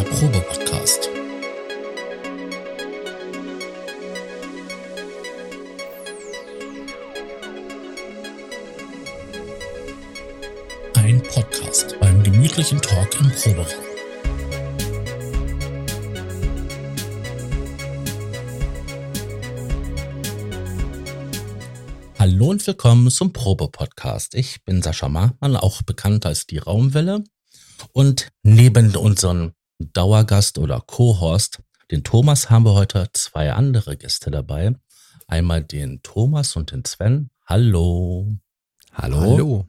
der Probe-Podcast. Ein Podcast beim gemütlichen Talk im Proberaum. Hallo und willkommen zum Probe-Podcast. Ich bin Sascha Markmann, auch bekannt als die Raumwelle. Und neben unserem Dauergast oder Co-Host, den Thomas, haben wir heute zwei andere Gäste dabei. Einmal den Thomas und den Sven. Hallo. Hallo. Hallo.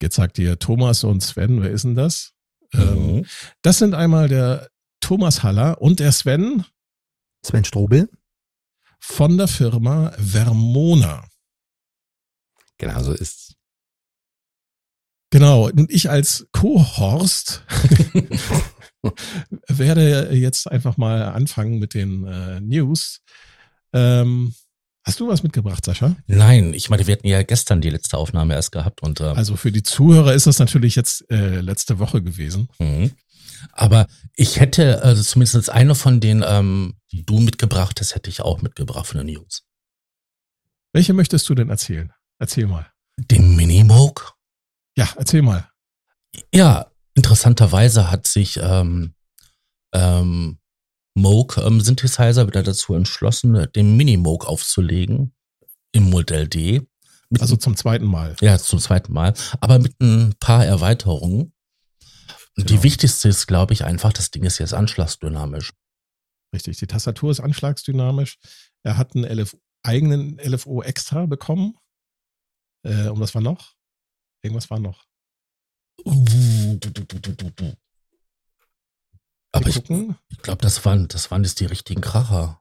Jetzt sagt ihr Thomas und Sven, wer ist denn das? Mhm. Ähm, das sind einmal der Thomas Haller und der Sven. Sven Strobel. Von der Firma Vermona. Genau so ist's. Genau, und ich als Co-Horst werde jetzt einfach mal anfangen mit den äh, News. Ähm, hast du was mitgebracht, Sascha? Nein, ich meine, wir hatten ja gestern die letzte Aufnahme erst gehabt und äh, also für die Zuhörer ist das natürlich jetzt äh, letzte Woche gewesen. Mhm. Aber ich hätte also zumindest eine von den, ähm, die du mitgebracht hast, hätte ich auch mitgebracht von den News. Welche möchtest du denn erzählen? Erzähl mal. Den Minimoog? Ja, erzähl mal. Ja, interessanterweise hat sich ähm, ähm, Moog ähm, Synthesizer wieder dazu entschlossen, den Mini-Moog aufzulegen im Modell D. also zum zweiten Mal. Ja, zum zweiten Mal. Aber mit ein paar Erweiterungen. Genau. Die wichtigste ist, glaube ich, einfach, das Ding ist jetzt anschlagsdynamisch. Richtig, die Tastatur ist anschlagsdynamisch. Er hat einen LF eigenen LFO extra bekommen. Äh, und was war noch? Irgendwas war noch. Aber ich, ich glaube, das waren, das waren jetzt die richtigen Kracher.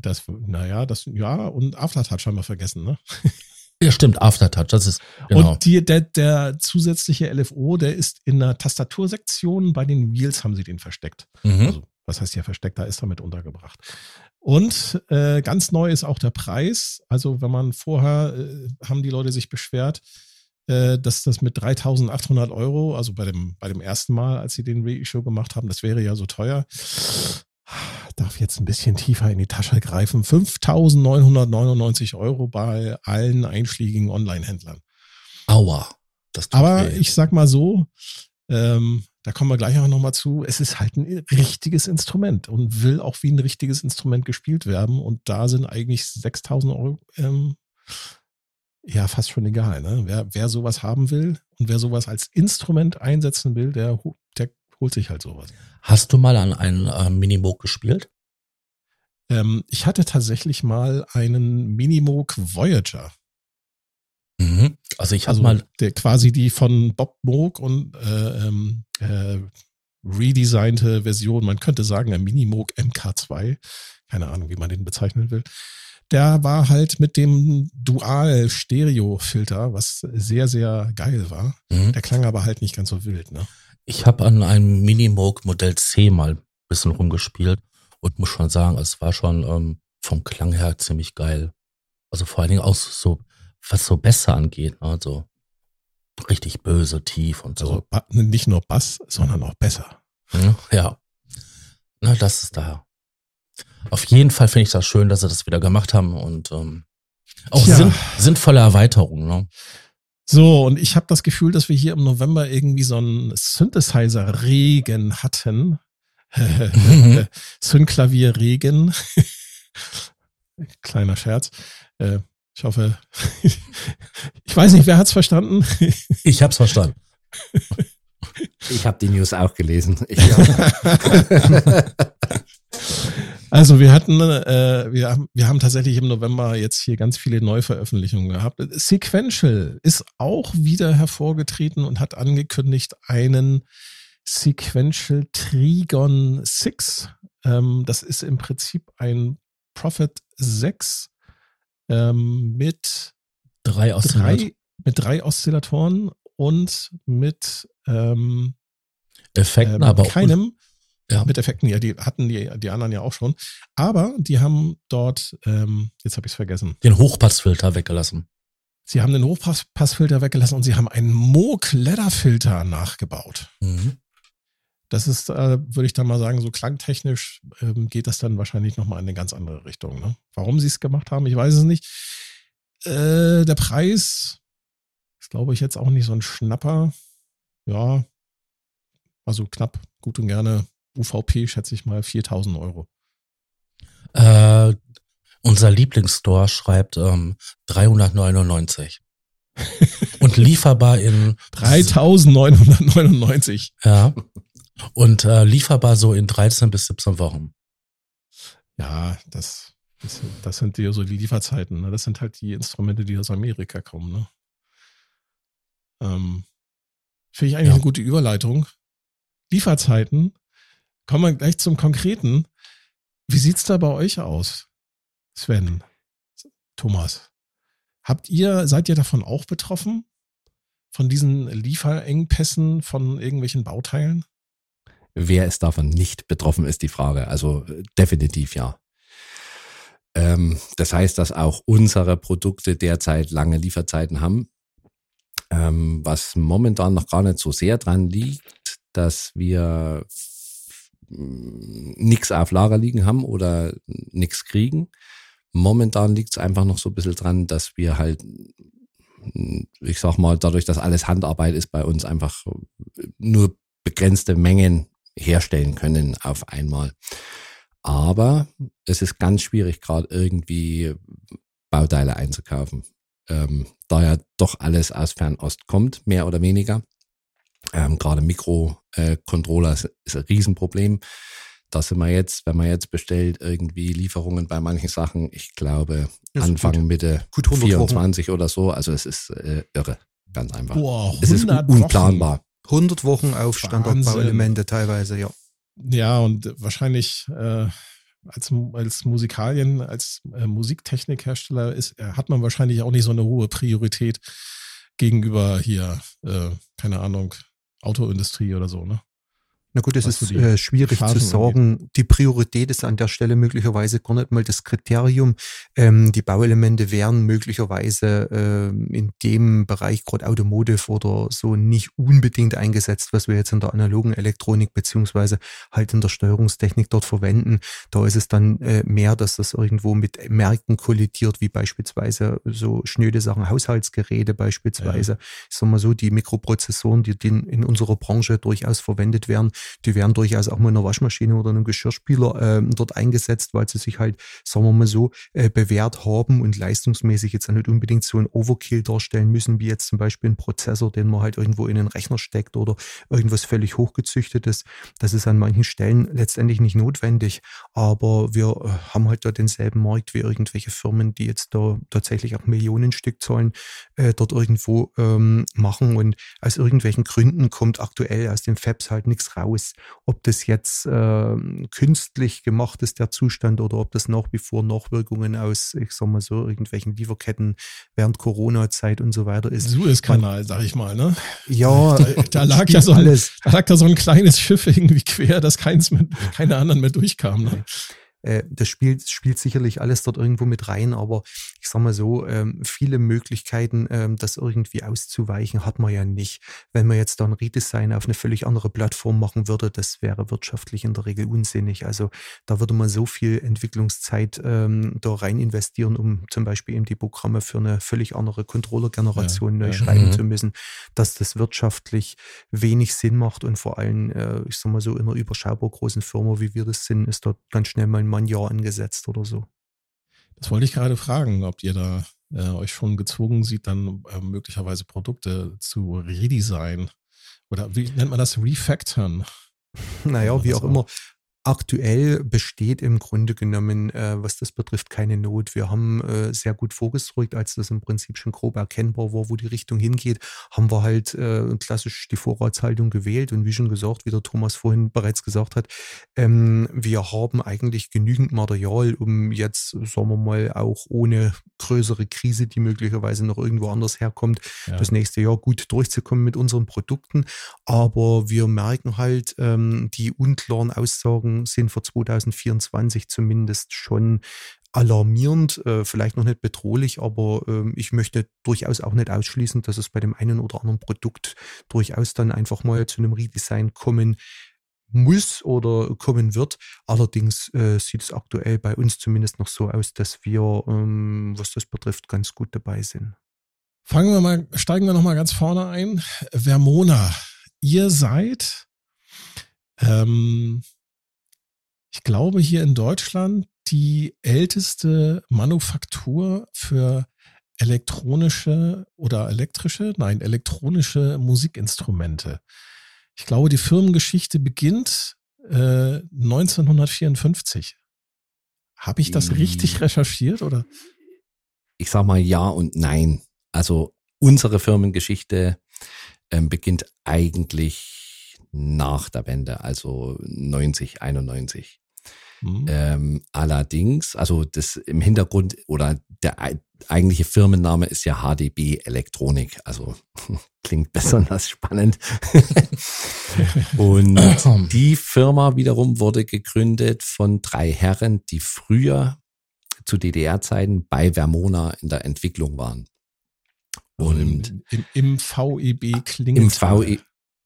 Das, naja, das, ja, und Aftertouch haben wir vergessen, ne? Ja, stimmt, Aftertouch, das ist, genau. Und die, der, der zusätzliche LFO, der ist in der Tastatursektion, bei den Wheels haben sie den versteckt. Mhm. Also, was heißt hier versteckt, da ist er mit untergebracht. Und äh, ganz neu ist auch der Preis. Also, wenn man vorher, äh, haben die Leute sich beschwert, dass das mit 3800 Euro, also bei dem, bei dem ersten Mal, als sie den Reissue gemacht haben, das wäre ja so teuer. Darf jetzt ein bisschen tiefer in die Tasche greifen. 5999 Euro bei allen einschlägigen Online-Händlern. Aua. Aber weh. ich sag mal so, ähm, da kommen wir gleich auch nochmal zu, es ist halt ein richtiges Instrument und will auch wie ein richtiges Instrument gespielt werden. Und da sind eigentlich 6000 Euro ähm, ja fast schon egal. Ne? Wer, wer sowas haben will und wer sowas als Instrument einsetzen will, der, der holt sich halt sowas. Hast du mal an einen äh, Minimoog gespielt? Ähm, ich hatte tatsächlich mal einen Minimoog Voyager. Mhm. Also ich habe also mal der quasi die von Bob Moog und äh, ähm, äh, redesignte Version. Man könnte sagen ein Minimoog MK2. Keine Ahnung, wie man den bezeichnen will der war halt mit dem Dual-Stereo-Filter, was sehr, sehr geil war. Mhm. Der klang aber halt nicht ganz so wild, ne? Ich habe an einem Minimoog Modell C mal ein bisschen rumgespielt und muss schon sagen, es war schon ähm, vom Klang her ziemlich geil. Also vor allen Dingen auch so, was so besser angeht, also richtig böse, tief und so. Also nicht nur Bass, sondern auch besser. Ja. Na, das ist da auf jeden Fall finde ich das schön, dass sie das wieder gemacht haben und ähm, auch ja. sinn, sinnvolle Erweiterungen. Ne? So, und ich habe das Gefühl, dass wir hier im November irgendwie so einen Synthesizer-Regen hatten. Synklavier-Regen. Kleiner Scherz. Äh, ich hoffe, ich weiß nicht, wer hat's verstanden? Ich hab's verstanden. Ich habe die News auch gelesen. Also wir hatten, äh, wir, haben, wir haben tatsächlich im November jetzt hier ganz viele Neuveröffentlichungen gehabt. Sequential ist auch wieder hervorgetreten und hat angekündigt einen Sequential Trigon 6. Ähm, das ist im Prinzip ein Prophet 6 ähm, mit drei, drei, mit drei Oszillatoren und mit ähm, Effekten, ähm, aber keinem ja. Mit Effekten, ja, die hatten die, die anderen ja auch schon. Aber die haben dort, ähm, jetzt habe ich es vergessen. Den Hochpassfilter weggelassen. Sie haben den Hochpassfilter weggelassen und sie haben einen Moog Leather Filter nachgebaut. Mhm. Das ist, äh, würde ich dann mal sagen, so klangtechnisch ähm, geht das dann wahrscheinlich nochmal in eine ganz andere Richtung. Ne? Warum sie es gemacht haben, ich weiß es nicht. Äh, der Preis ist, glaube ich, jetzt auch nicht so ein Schnapper. Ja, also knapp, gut und gerne UVP, schätze ich mal, 4000 Euro. Äh, unser Lieblingsstore schreibt ähm, 399. und lieferbar in 3999. Ja. Und äh, lieferbar so in 13 bis 17 Wochen. Ja, das, das, das sind die, so die Lieferzeiten. Ne? Das sind halt die Instrumente, die aus Amerika kommen. Ne? Ähm, Finde ich eigentlich ja. eine gute Überleitung. Lieferzeiten. Kommen wir gleich zum Konkreten. Wie sieht's da bei euch aus, Sven, Thomas? Habt ihr, seid ihr davon auch betroffen? Von diesen Lieferengpässen von irgendwelchen Bauteilen? Wer ist davon nicht betroffen, ist die Frage. Also definitiv ja. Ähm, das heißt, dass auch unsere Produkte derzeit lange Lieferzeiten haben. Ähm, was momentan noch gar nicht so sehr dran liegt, dass wir nichts auf Lager liegen haben oder nichts kriegen. Momentan liegt es einfach noch so ein bisschen dran, dass wir halt, ich sag mal, dadurch, dass alles Handarbeit ist, bei uns einfach nur begrenzte Mengen herstellen können auf einmal. Aber es ist ganz schwierig, gerade irgendwie Bauteile einzukaufen. Ähm, da ja doch alles aus Fernost kommt, mehr oder weniger. Ähm, gerade Mikrocontroller ist, ist ein Riesenproblem. Da sind wir jetzt, wenn man jetzt bestellt, irgendwie Lieferungen bei manchen Sachen, ich glaube, Anfang, gut. Mitte gut 24 Wochen. oder so. Also es ist äh, irre, ganz einfach. Boah, es ist unplanbar. 100 Wochen auf Standardbauelemente teilweise, ja. Ja, und wahrscheinlich äh, als, als Musikalien, als äh, Musiktechnikhersteller ist, äh, hat man wahrscheinlich auch nicht so eine hohe Priorität gegenüber hier, äh, keine Ahnung, Autoindustrie oder so, ne? Na gut, es ist äh, schwierig Phasen zu sagen. Angeht. Die Priorität ist an der Stelle möglicherweise gar nicht mal das Kriterium. Ähm, die Bauelemente wären möglicherweise äh, in dem Bereich gerade Automotive oder so nicht unbedingt eingesetzt, was wir jetzt in der analogen Elektronik beziehungsweise halt in der Steuerungstechnik dort verwenden. Da ist es dann äh, mehr, dass das irgendwo mit Märkten kollidiert, wie beispielsweise so schnöde Sachen, Haushaltsgeräte beispielsweise. Ja. Ich sag mal so, die Mikroprozessoren, die in unserer Branche durchaus verwendet werden, die werden durchaus auch mal in einer Waschmaschine oder einem Geschirrspüler äh, dort eingesetzt, weil sie sich halt, sagen wir mal so, äh, bewährt haben und leistungsmäßig jetzt nicht unbedingt so ein Overkill darstellen müssen, wie jetzt zum Beispiel ein Prozessor, den man halt irgendwo in den Rechner steckt oder irgendwas völlig hochgezüchtetes. Das ist an manchen Stellen letztendlich nicht notwendig, aber wir äh, haben halt da denselben Markt wie irgendwelche Firmen, die jetzt da tatsächlich auch Millionenstückzahlen äh, dort irgendwo ähm, machen und aus irgendwelchen Gründen kommt aktuell aus den Fabs halt nichts raus raus, ob das jetzt äh, künstlich gemacht ist, der Zustand, oder ob das nach wie vor Nachwirkungen aus, ich sag mal so, irgendwelchen Lieferketten während Corona-Zeit und so weiter ist. Suezkanal, sag ich mal, ne? Ja, da lag ja so ein, da lag da so ein kleines Schiff irgendwie quer, dass keins mit, keine anderen mehr durchkamen. Ne? Äh, das spielt, spielt sicherlich alles dort irgendwo mit rein, aber ich sag mal so, ähm, viele Möglichkeiten, ähm, das irgendwie auszuweichen, hat man ja nicht. Wenn man jetzt da ein Redesign auf eine völlig andere Plattform machen würde, das wäre wirtschaftlich in der Regel unsinnig. Also da würde man so viel Entwicklungszeit ähm, da rein investieren, um zum Beispiel eben die Programme für eine völlig andere Controller-Generation ja, neu ja. schreiben mhm. zu müssen, dass das wirtschaftlich wenig Sinn macht und vor allem, äh, ich sag mal so, in einer überschaubar großen Firma, wie wir das sind, ist dort ganz schnell mal ein mal ein Jahr angesetzt oder so. Das wollte ich gerade fragen, ob ihr da äh, euch schon gezwungen sieht, dann äh, möglicherweise Produkte zu redesign oder wie nennt man das? Refactoren. Naja, wie auch immer. Aktuell besteht im Grunde genommen, äh, was das betrifft, keine Not. Wir haben äh, sehr gut vorgesorgt, als das im Prinzip schon grob erkennbar war, wo die Richtung hingeht, haben wir halt äh, klassisch die Vorratshaltung gewählt. Und wie schon gesagt, wie der Thomas vorhin bereits gesagt hat, ähm, wir haben eigentlich genügend Material, um jetzt, sagen wir mal, auch ohne größere Krise, die möglicherweise noch irgendwo anders herkommt, ja. das nächste Jahr gut durchzukommen mit unseren Produkten. Aber wir merken halt ähm, die unklaren Aussagen, Aussagen sind für 2024 zumindest schon alarmierend, äh, vielleicht noch nicht bedrohlich, aber äh, ich möchte durchaus auch nicht ausschließen, dass es bei dem einen oder anderen Produkt durchaus dann einfach mal zu einem Redesign kommen muss oder kommen wird. Allerdings äh, sieht es aktuell bei uns zumindest noch so aus, dass wir, ähm, was das betrifft, ganz gut dabei sind. Fangen wir mal, steigen wir nochmal ganz vorne ein. Vermona, ihr seid, ähm, ich glaube, hier in Deutschland die älteste Manufaktur für elektronische oder elektrische, nein, elektronische Musikinstrumente. Ich glaube, die Firmengeschichte beginnt äh, 1954. Habe ich das richtig recherchiert oder? Ich sag mal ja und nein. Also unsere Firmengeschichte ähm, beginnt eigentlich nach der Wende, also 90, 91. Mhm. Ähm, allerdings, also das im Hintergrund oder der eigentliche Firmenname ist ja HDB Elektronik, also klingt besonders spannend. Und die Firma wiederum wurde gegründet von drei Herren, die früher zu DDR-Zeiten bei Vermona in der Entwicklung waren. Also Und im, im, im VEB klingt Im VE,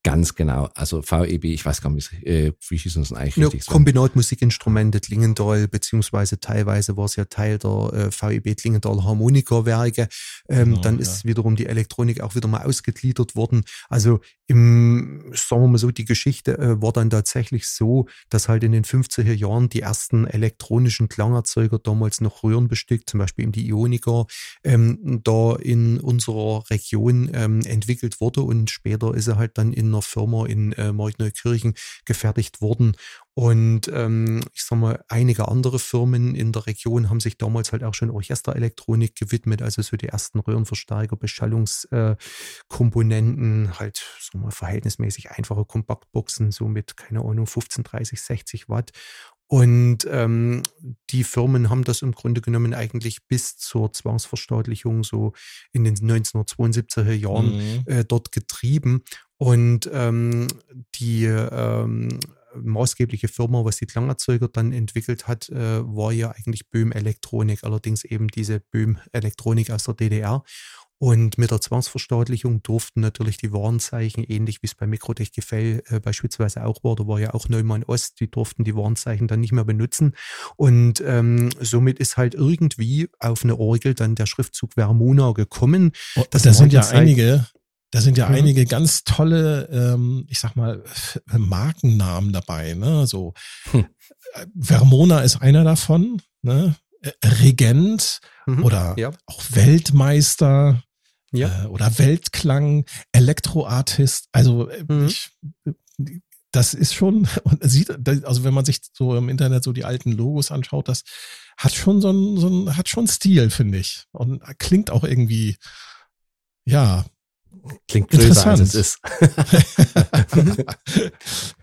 Ganz genau. Also VEB, ich weiß gar nicht, äh, wie hieß uns eigentlich ja, richtig? Kombinatmusikinstrumente Klingendal, beziehungsweise teilweise war es ja Teil der äh, VEB Klingendal Harmonikawerke. Ähm, genau, dann ist ja. wiederum die Elektronik auch wieder mal ausgegliedert worden. Also im, sagen wir mal so, die Geschichte äh, war dann tatsächlich so, dass halt in den 50er Jahren die ersten elektronischen Klangerzeuger damals noch röhrenbestückt, zum Beispiel eben die Ionika, ähm, da in unserer Region ähm, entwickelt wurde und später ist er halt dann in einer Firma in äh, Markneukirchen gefertigt worden. Und ähm, ich sag mal, einige andere Firmen in der Region haben sich damals halt auch schon Orchesterelektronik gewidmet, also so die ersten Röhrenverstärker, Beschallungskomponenten, äh, halt so mal verhältnismäßig einfache Kompaktboxen, so mit, keine Ahnung, 15, 30, 60 Watt. Und ähm, die Firmen haben das im Grunde genommen eigentlich bis zur Zwangsverstaatlichung so in den 1972er Jahren mhm. äh, dort getrieben. Und ähm, die ähm, maßgebliche Firma, was die Klangerzeuger dann entwickelt hat, äh, war ja eigentlich Böhm Elektronik, allerdings eben diese Böhm Elektronik aus der DDR. Und mit der Zwangsverstaatlichung durften natürlich die Warnzeichen, ähnlich wie es bei Mikrotech Gefell äh, beispielsweise auch war, da war ja auch Neumann Ost, die durften die Warnzeichen dann nicht mehr benutzen. Und ähm, somit ist halt irgendwie auf eine Orgel dann der Schriftzug Vermona gekommen. Oh, das da sind ja einige, da sind ja mhm. einige ganz tolle, ähm, ich sag mal, Markennamen dabei. Ne? So hm. Äh, Vermona ist einer davon. Ne? Äh, Regent mhm. oder ja. auch Weltmeister ja. äh, oder Weltklang, Elektroartist. Also äh, mhm. ich, das ist schon, und sieht, also wenn man sich so im Internet so die alten Logos anschaut, das hat schon so ein, so ein hat schon Stil, finde ich. Und klingt auch irgendwie, ja. Klingt größer als es ist.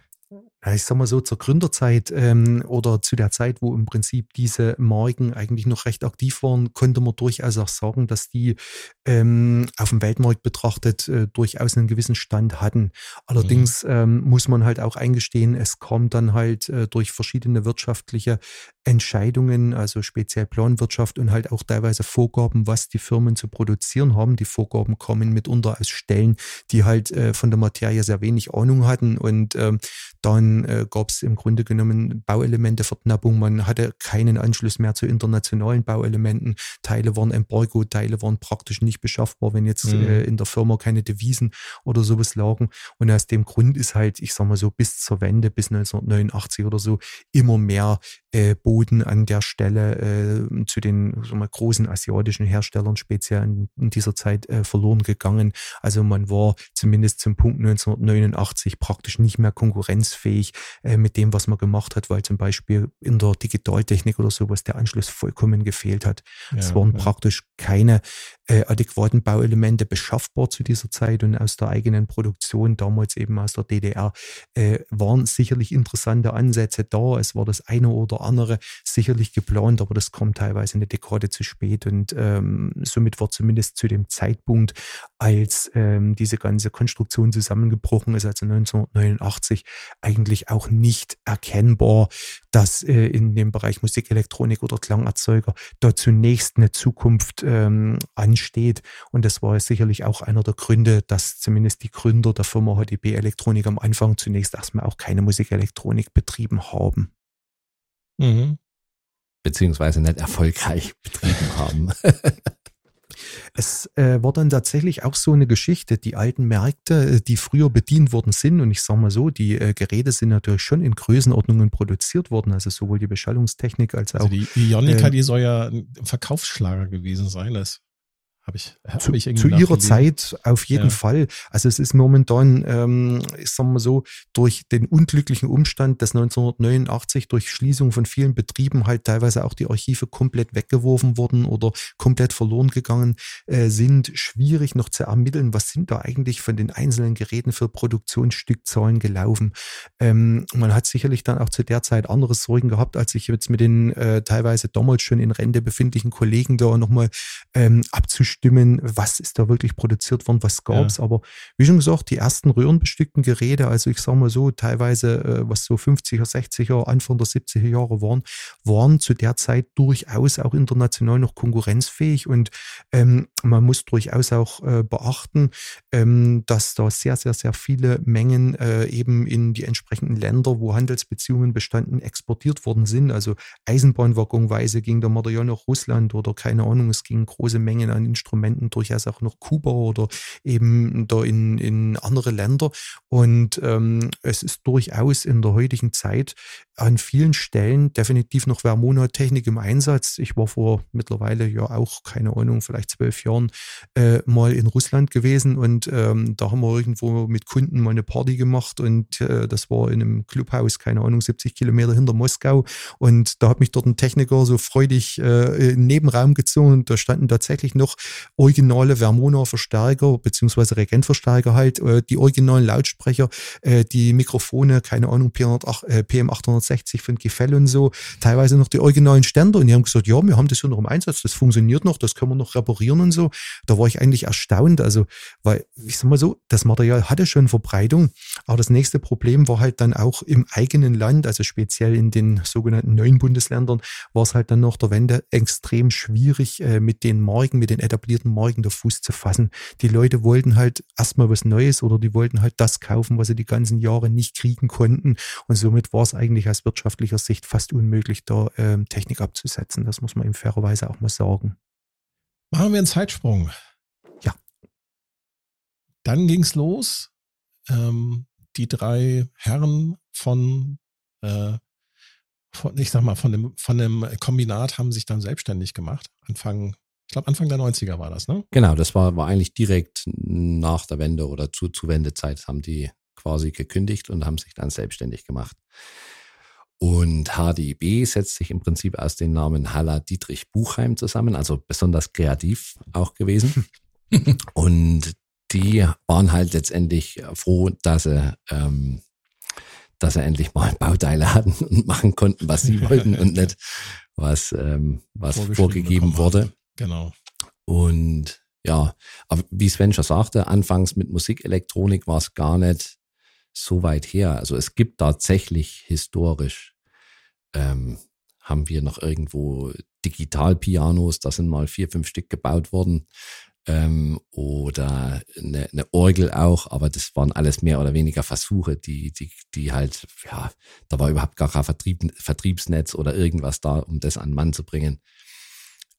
ich sag mal so, zur Gründerzeit ähm, oder zu der Zeit, wo im Prinzip diese Marken eigentlich noch recht aktiv waren, konnte man durchaus auch sagen, dass die ähm, auf dem Weltmarkt betrachtet äh, durchaus einen gewissen Stand hatten. Allerdings mhm. ähm, muss man halt auch eingestehen, es kam dann halt äh, durch verschiedene wirtschaftliche Entscheidungen, also speziell Planwirtschaft und halt auch teilweise Vorgaben, was die Firmen zu produzieren haben. Die Vorgaben kommen mitunter aus Stellen, die halt äh, von der Materie sehr wenig Ahnung hatten und ähm, dann äh, gab es im Grunde genommen Bauelemente-Verknappung. Man hatte keinen Anschluss mehr zu internationalen Bauelementen. Teile waren Embargo, Teile waren praktisch nicht beschaffbar, wenn jetzt mhm. äh, in der Firma keine Devisen oder sowas lagen. Und aus dem Grund ist halt, ich sag mal so, bis zur Wende, bis 1989 oder so, immer mehr äh, Boden an der Stelle äh, zu den so mal, großen asiatischen Herstellern speziell in, in dieser Zeit äh, verloren gegangen. Also man war zumindest zum Punkt 1989 praktisch nicht mehr konkurrenzfähig äh, mit dem, was man gemacht hat, weil zum Beispiel in der Digitaltechnik oder sowas der Anschluss vollkommen gefehlt hat. Ja, es waren ja. praktisch keine äh, adäquaten Bauelemente beschaffbar zu dieser Zeit und aus der eigenen Produktion, damals eben aus der DDR, äh, waren sicherlich interessante Ansätze da. Es war das eine oder andere sicherlich geplant, aber das kommt teilweise eine Dekade zu spät und ähm, somit war zumindest zu dem Zeitpunkt, als ähm, diese ganze Konstruktion zusammengebrochen ist, also 1989, eigentlich auch nicht erkennbar, dass äh, in dem Bereich Musikelektronik oder Klangerzeuger da zunächst eine Zukunft ähm, ansteht. Und das war sicherlich auch einer der Gründe, dass zumindest die Gründer der Firma HDB Elektronik am Anfang zunächst erstmal auch keine Musikelektronik betrieben haben. Mhm. Beziehungsweise nicht erfolgreich betrieben haben. Es äh, war dann tatsächlich auch so eine Geschichte. Die alten Märkte, äh, die früher bedient worden sind, und ich sage mal so, die äh, Geräte sind natürlich schon in Größenordnungen produziert worden, also sowohl die Beschallungstechnik als also auch. Also die Ionica, äh, die soll ja ein Verkaufsschlager gewesen sein. Das habe ich, hab zu, ich zu ihrer Zeit auf jeden ja. Fall. Also es ist momentan, ähm, ich sag mal so, durch den unglücklichen Umstand, dass 1989 durch Schließung von vielen Betrieben halt teilweise auch die Archive komplett weggeworfen wurden oder komplett verloren gegangen äh, sind, schwierig noch zu ermitteln, was sind da eigentlich von den einzelnen Geräten für Produktionsstückzahlen gelaufen. Ähm, man hat sicherlich dann auch zu der Zeit andere Sorgen gehabt, als sich jetzt mit den äh, teilweise damals schon in Rente befindlichen Kollegen da nochmal ähm, abzuschließen bestimmen, was ist da wirklich produziert worden, was gab es. Ja. Aber wie schon gesagt, die ersten röhrenbestückten Geräte, also ich sage mal so, teilweise, äh, was so 50er, 60er, Anfang der 70er Jahre waren, waren zu der Zeit durchaus auch international noch konkurrenzfähig. Und ähm, man muss durchaus auch äh, beachten, ähm, dass da sehr, sehr, sehr viele Mengen äh, eben in die entsprechenden Länder, wo Handelsbeziehungen bestanden, exportiert worden sind. Also Eisenbahnwaggonweise ging der Material nach Russland oder keine Ahnung, es gingen große Mengen an Instrumenten durchaus auch noch Kuba oder eben da in, in andere Länder. Und ähm, es ist durchaus in der heutigen Zeit an vielen Stellen definitiv noch Vermona-Technik im Einsatz. Ich war vor mittlerweile ja auch, keine Ahnung, vielleicht zwölf Jahren äh, mal in Russland gewesen und ähm, da haben wir irgendwo mit Kunden mal eine Party gemacht und äh, das war in einem Clubhaus, keine Ahnung, 70 Kilometer hinter Moskau und da hat mich dort ein Techniker so freudig äh, in den Nebenraum gezogen und da standen tatsächlich noch originale Vermona-Verstärker beziehungsweise Regentverstärker halt, äh, die originalen Lautsprecher, äh, die Mikrofone, keine Ahnung, PM860 von Gefell und so, teilweise noch die originalen Ständer und die haben gesagt, ja, wir haben das hier noch im Einsatz, das funktioniert noch, das können wir noch reparieren und so. Da war ich eigentlich erstaunt, also, weil, ich sag mal so, das Material hatte schon Verbreitung, aber das nächste Problem war halt dann auch im eigenen Land, also speziell in den sogenannten neuen Bundesländern, war es halt dann nach der Wende extrem schwierig, äh, mit den Marken, mit den etablierten Marken der Fuß zu fassen. Die Leute wollten halt erstmal was Neues oder die wollten halt das kaufen, was sie die ganzen Jahre nicht kriegen konnten. Und somit war es eigentlich aus wirtschaftlicher Sicht fast unmöglich, da ähm, Technik abzusetzen. Das muss man ihm fairerweise auch mal sagen. Machen wir einen Zeitsprung. Ja. Dann ging es los. Ähm, die drei Herren von, äh, von, ich sag mal, von dem, von dem Kombinat haben sich dann selbstständig gemacht. Anfang ich glaube, Anfang der 90er war das, ne? Genau, das war, war eigentlich direkt nach der Wende oder zu, zu Wendezeit haben die quasi gekündigt und haben sich dann selbstständig gemacht. Und HDB setzt sich im Prinzip aus den Namen Halla Dietrich Buchheim zusammen, also besonders kreativ auch gewesen. und die waren halt letztendlich froh, dass sie, ähm, dass sie endlich mal Bauteile hatten und machen konnten, was sie wollten und nicht was, ähm, was vorgegeben wurde. Genau. Und ja, aber wie Sven schon sagte, anfangs mit Musikelektronik war es gar nicht so weit her. Also es gibt tatsächlich historisch, ähm, haben wir noch irgendwo Digitalpianos, da sind mal vier, fünf Stück gebaut worden. Ähm, oder eine, eine Orgel auch, aber das waren alles mehr oder weniger Versuche, die, die, die halt, ja, da war überhaupt gar kein Vertrieb, Vertriebsnetz oder irgendwas da, um das an Mann zu bringen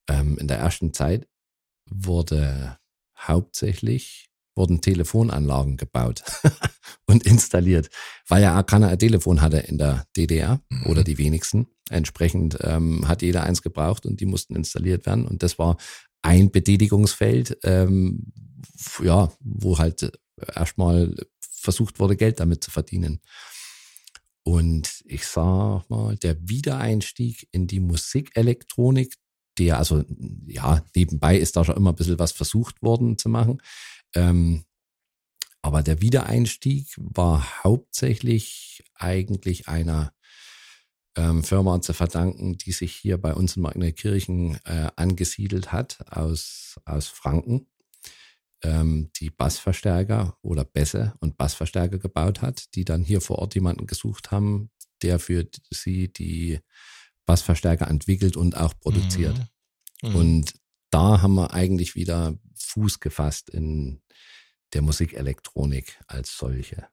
ähm, in der ersten Zeit wurde hauptsächlich wurden Telefonanlagen gebaut und installiert, weil ja auch keiner ein Telefon hatte in der DDR mhm. oder die wenigsten. Entsprechend ähm, hat jeder eins gebraucht und die mussten installiert werden. Und das war ein Betätigungsfeld, ähm, ja, wo halt erstmal versucht wurde, Geld damit zu verdienen. Und ich sag mal, der Wiedereinstieg in die Musikelektronik, der, also ja, nebenbei ist da schon immer ein bisschen was versucht worden zu machen. Ähm, aber der Wiedereinstieg war hauptsächlich eigentlich einer ähm, Firma zu verdanken, die sich hier bei uns in Magnetkirchen äh, angesiedelt hat aus, aus Franken, ähm, die Bassverstärker oder Bässe und Bassverstärker gebaut hat, die dann hier vor Ort jemanden gesucht haben, der für sie die Bassverstärker entwickelt und auch produziert. Mhm. Mhm. Und da haben wir eigentlich wieder Fuß gefasst in der Musikelektronik als solche.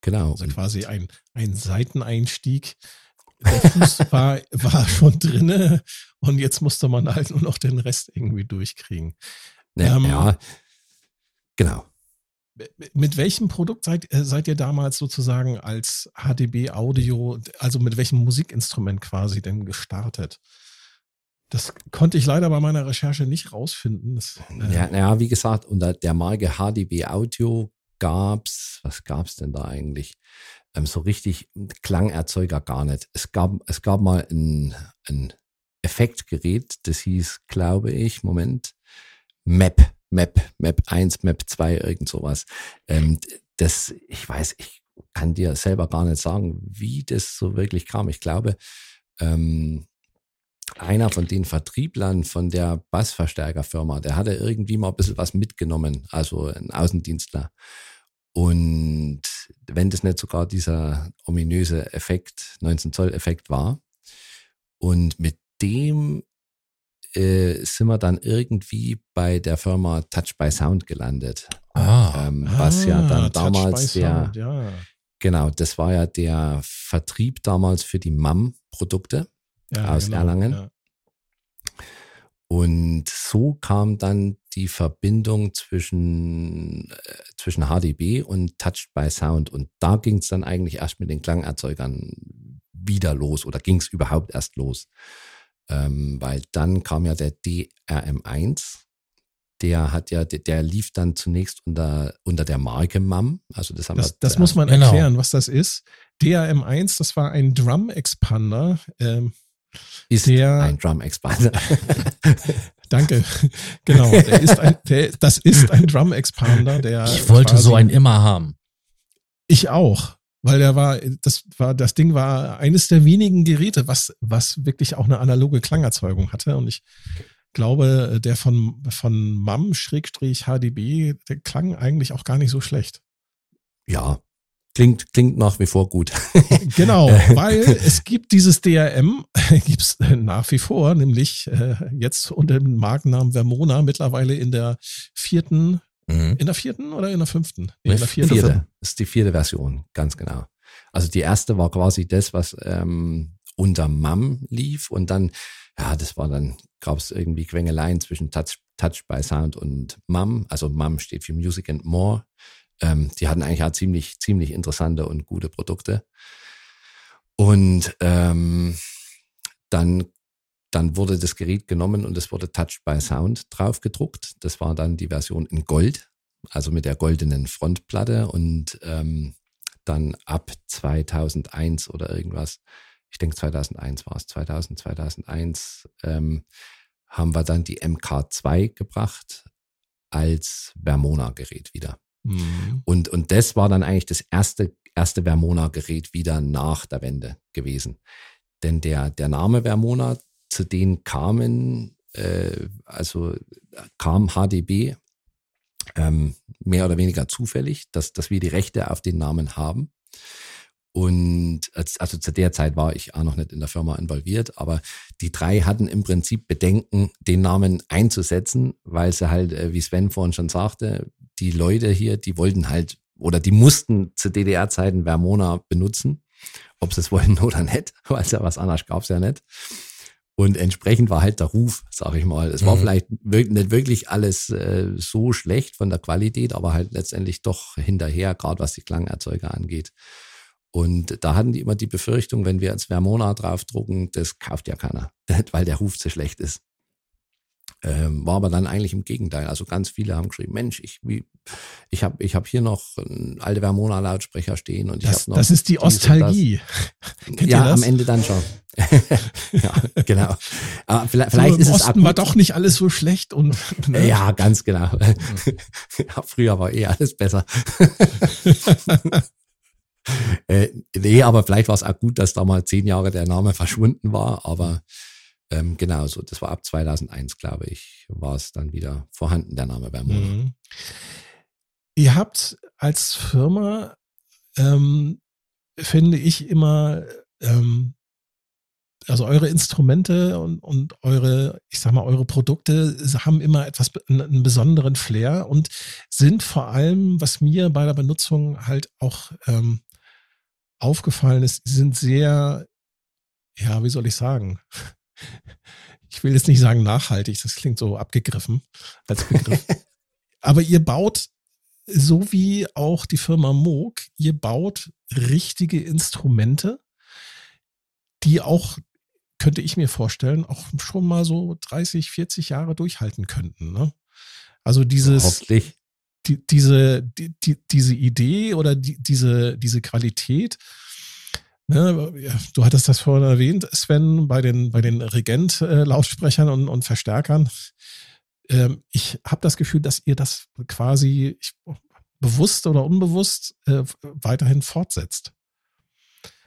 Genau. Also quasi ein, ein Seiteneinstieg. Der Fuß war, war schon drinne und jetzt musste man halt nur noch den Rest irgendwie durchkriegen. Ne, ähm, ja, genau. Mit welchem Produkt seid, äh, seid ihr damals sozusagen als HDB Audio, also mit welchem Musikinstrument quasi denn gestartet? Das konnte ich leider bei meiner Recherche nicht rausfinden. Das, äh ja, ja, wie gesagt, unter der Marke HDB Audio gab's, was gab's denn da eigentlich? Ähm, so richtig Klangerzeuger gar nicht. Es gab, es gab mal ein, ein Effektgerät, das hieß, glaube ich, Moment, Map, Map, Map 1, Map 2, irgend sowas. Ähm, das, ich weiß, ich kann dir selber gar nicht sagen, wie das so wirklich kam. Ich glaube, ähm, einer von den Vertrieblern von der Bassverstärkerfirma, der hatte irgendwie mal ein bisschen was mitgenommen, also ein Außendienstler. Und wenn das nicht sogar dieser ominöse Effekt, 19 Zoll Effekt war. Und mit dem äh, sind wir dann irgendwie bei der Firma Touch by Sound gelandet. Ah, ähm, was ah, ja dann damals der, Sound, ja. genau, das war ja der Vertrieb damals für die MAM-Produkte ja, aus genau, Erlangen. Ja. Und so kam dann die Verbindung zwischen, äh, zwischen HDB und Touched by Sound. Und da ging es dann eigentlich erst mit den Klangerzeugern wieder los oder ging es überhaupt erst los. Ähm, weil dann kam ja der DRM1. Der hat ja, der, der lief dann zunächst unter, unter der Marke MAM. Also das haben das, wir, das muss man genau. erklären, was das ist. DRM1, das war ein Drum Expander. Ähm, ist der, ein Drum Expander. Danke. Genau, der ist ein, der, das ist ein Drum Expander, der. Ich wollte so einen immer haben. Ich auch, weil der war, das war, das Ding war eines der wenigen Geräte, was, was wirklich auch eine analoge Klangerzeugung hatte. Und ich glaube, der von, von MAM-HDB, der klang eigentlich auch gar nicht so schlecht. Ja, Klingt, klingt nach wie vor gut. genau, weil es gibt dieses DRM, gibt es nach wie vor, nämlich äh, jetzt unter dem Markennamen Vermona, mittlerweile in der vierten, mhm. in der vierten oder in der fünften? Nee, in der vierten. Vierte. Das ist die vierte Version, ganz genau. Also die erste war quasi das, was ähm, unter MAM lief und dann, ja, das war dann, gab es irgendwie Quengeleien zwischen Touch, Touch by Sound und MAM. Also MAM steht für Music and More. Ähm, die hatten eigentlich auch ziemlich, ziemlich interessante und gute Produkte. Und ähm, dann, dann wurde das Gerät genommen und es wurde Touch by Sound drauf gedruckt. Das war dann die Version in Gold, also mit der goldenen Frontplatte. Und ähm, dann ab 2001 oder irgendwas, ich denke 2001 war es, 2000, 2001, ähm, haben wir dann die MK2 gebracht als Vermona-Gerät wieder. Mhm. Und, und das war dann eigentlich das erste, erste Vermona-Gerät wieder nach der Wende gewesen. Denn der, der Name Vermona, zu denen kamen, äh, also kam HDB ähm, mehr oder weniger zufällig, dass, dass wir die Rechte auf den Namen haben. Und also zu der Zeit war ich auch noch nicht in der Firma involviert, aber die drei hatten im Prinzip Bedenken, den Namen einzusetzen, weil sie halt, äh, wie Sven vorhin schon sagte, die Leute hier, die wollten halt oder die mussten zu DDR-Zeiten Vermona benutzen, ob sie es wollten oder nicht, weil es ja was anderes gab es ja nicht. Und entsprechend war halt der Ruf, sag ich mal. Es war mhm. vielleicht nicht wirklich alles äh, so schlecht von der Qualität, aber halt letztendlich doch hinterher, gerade was die Klangerzeuger angeht. Und da hatten die immer die Befürchtung, wenn wir als Vermona draufdrucken, das kauft ja keiner, weil der Ruf zu schlecht ist. Ähm, war aber dann eigentlich im Gegenteil. Also ganz viele haben geschrieben, Mensch, ich, wie, ich habe ich hab hier noch alte Vermona-Lautsprecher stehen und ich das, habe noch. Das ist die Ostalgie. ja, am Ende dann schon. ja, genau. Aber vielleicht, vielleicht so, ist es Osten war doch nicht alles so schlecht und. Ne? Ja, ganz genau. ja, früher war eh alles besser. Äh, nee, aber vielleicht war es auch gut, dass da mal zehn Jahre der Name verschwunden war, aber ähm, genau so, das war ab 2001, glaube ich, war es dann wieder vorhanden, der Name Bermuda. Mhm. Ihr habt als Firma, ähm, finde ich immer, ähm, also eure Instrumente und, und eure, ich sag mal, eure Produkte haben immer etwas, einen besonderen Flair und sind vor allem, was mir bei der Benutzung halt auch ähm, aufgefallen ist, sind sehr, ja, wie soll ich sagen? Ich will jetzt nicht sagen nachhaltig, das klingt so abgegriffen als Begriff. Aber ihr baut, so wie auch die Firma Moog, ihr baut richtige Instrumente, die auch könnte ich mir vorstellen, auch schon mal so 30, 40 Jahre durchhalten könnten. Ne? Also dieses, die, diese, die, die, diese Idee oder die, diese, diese Qualität, ne, du hattest das vorhin erwähnt, Sven, bei den, bei den Regent-Lautsprechern und, und Verstärkern. Ähm, ich habe das Gefühl, dass ihr das quasi ich, bewusst oder unbewusst äh, weiterhin fortsetzt.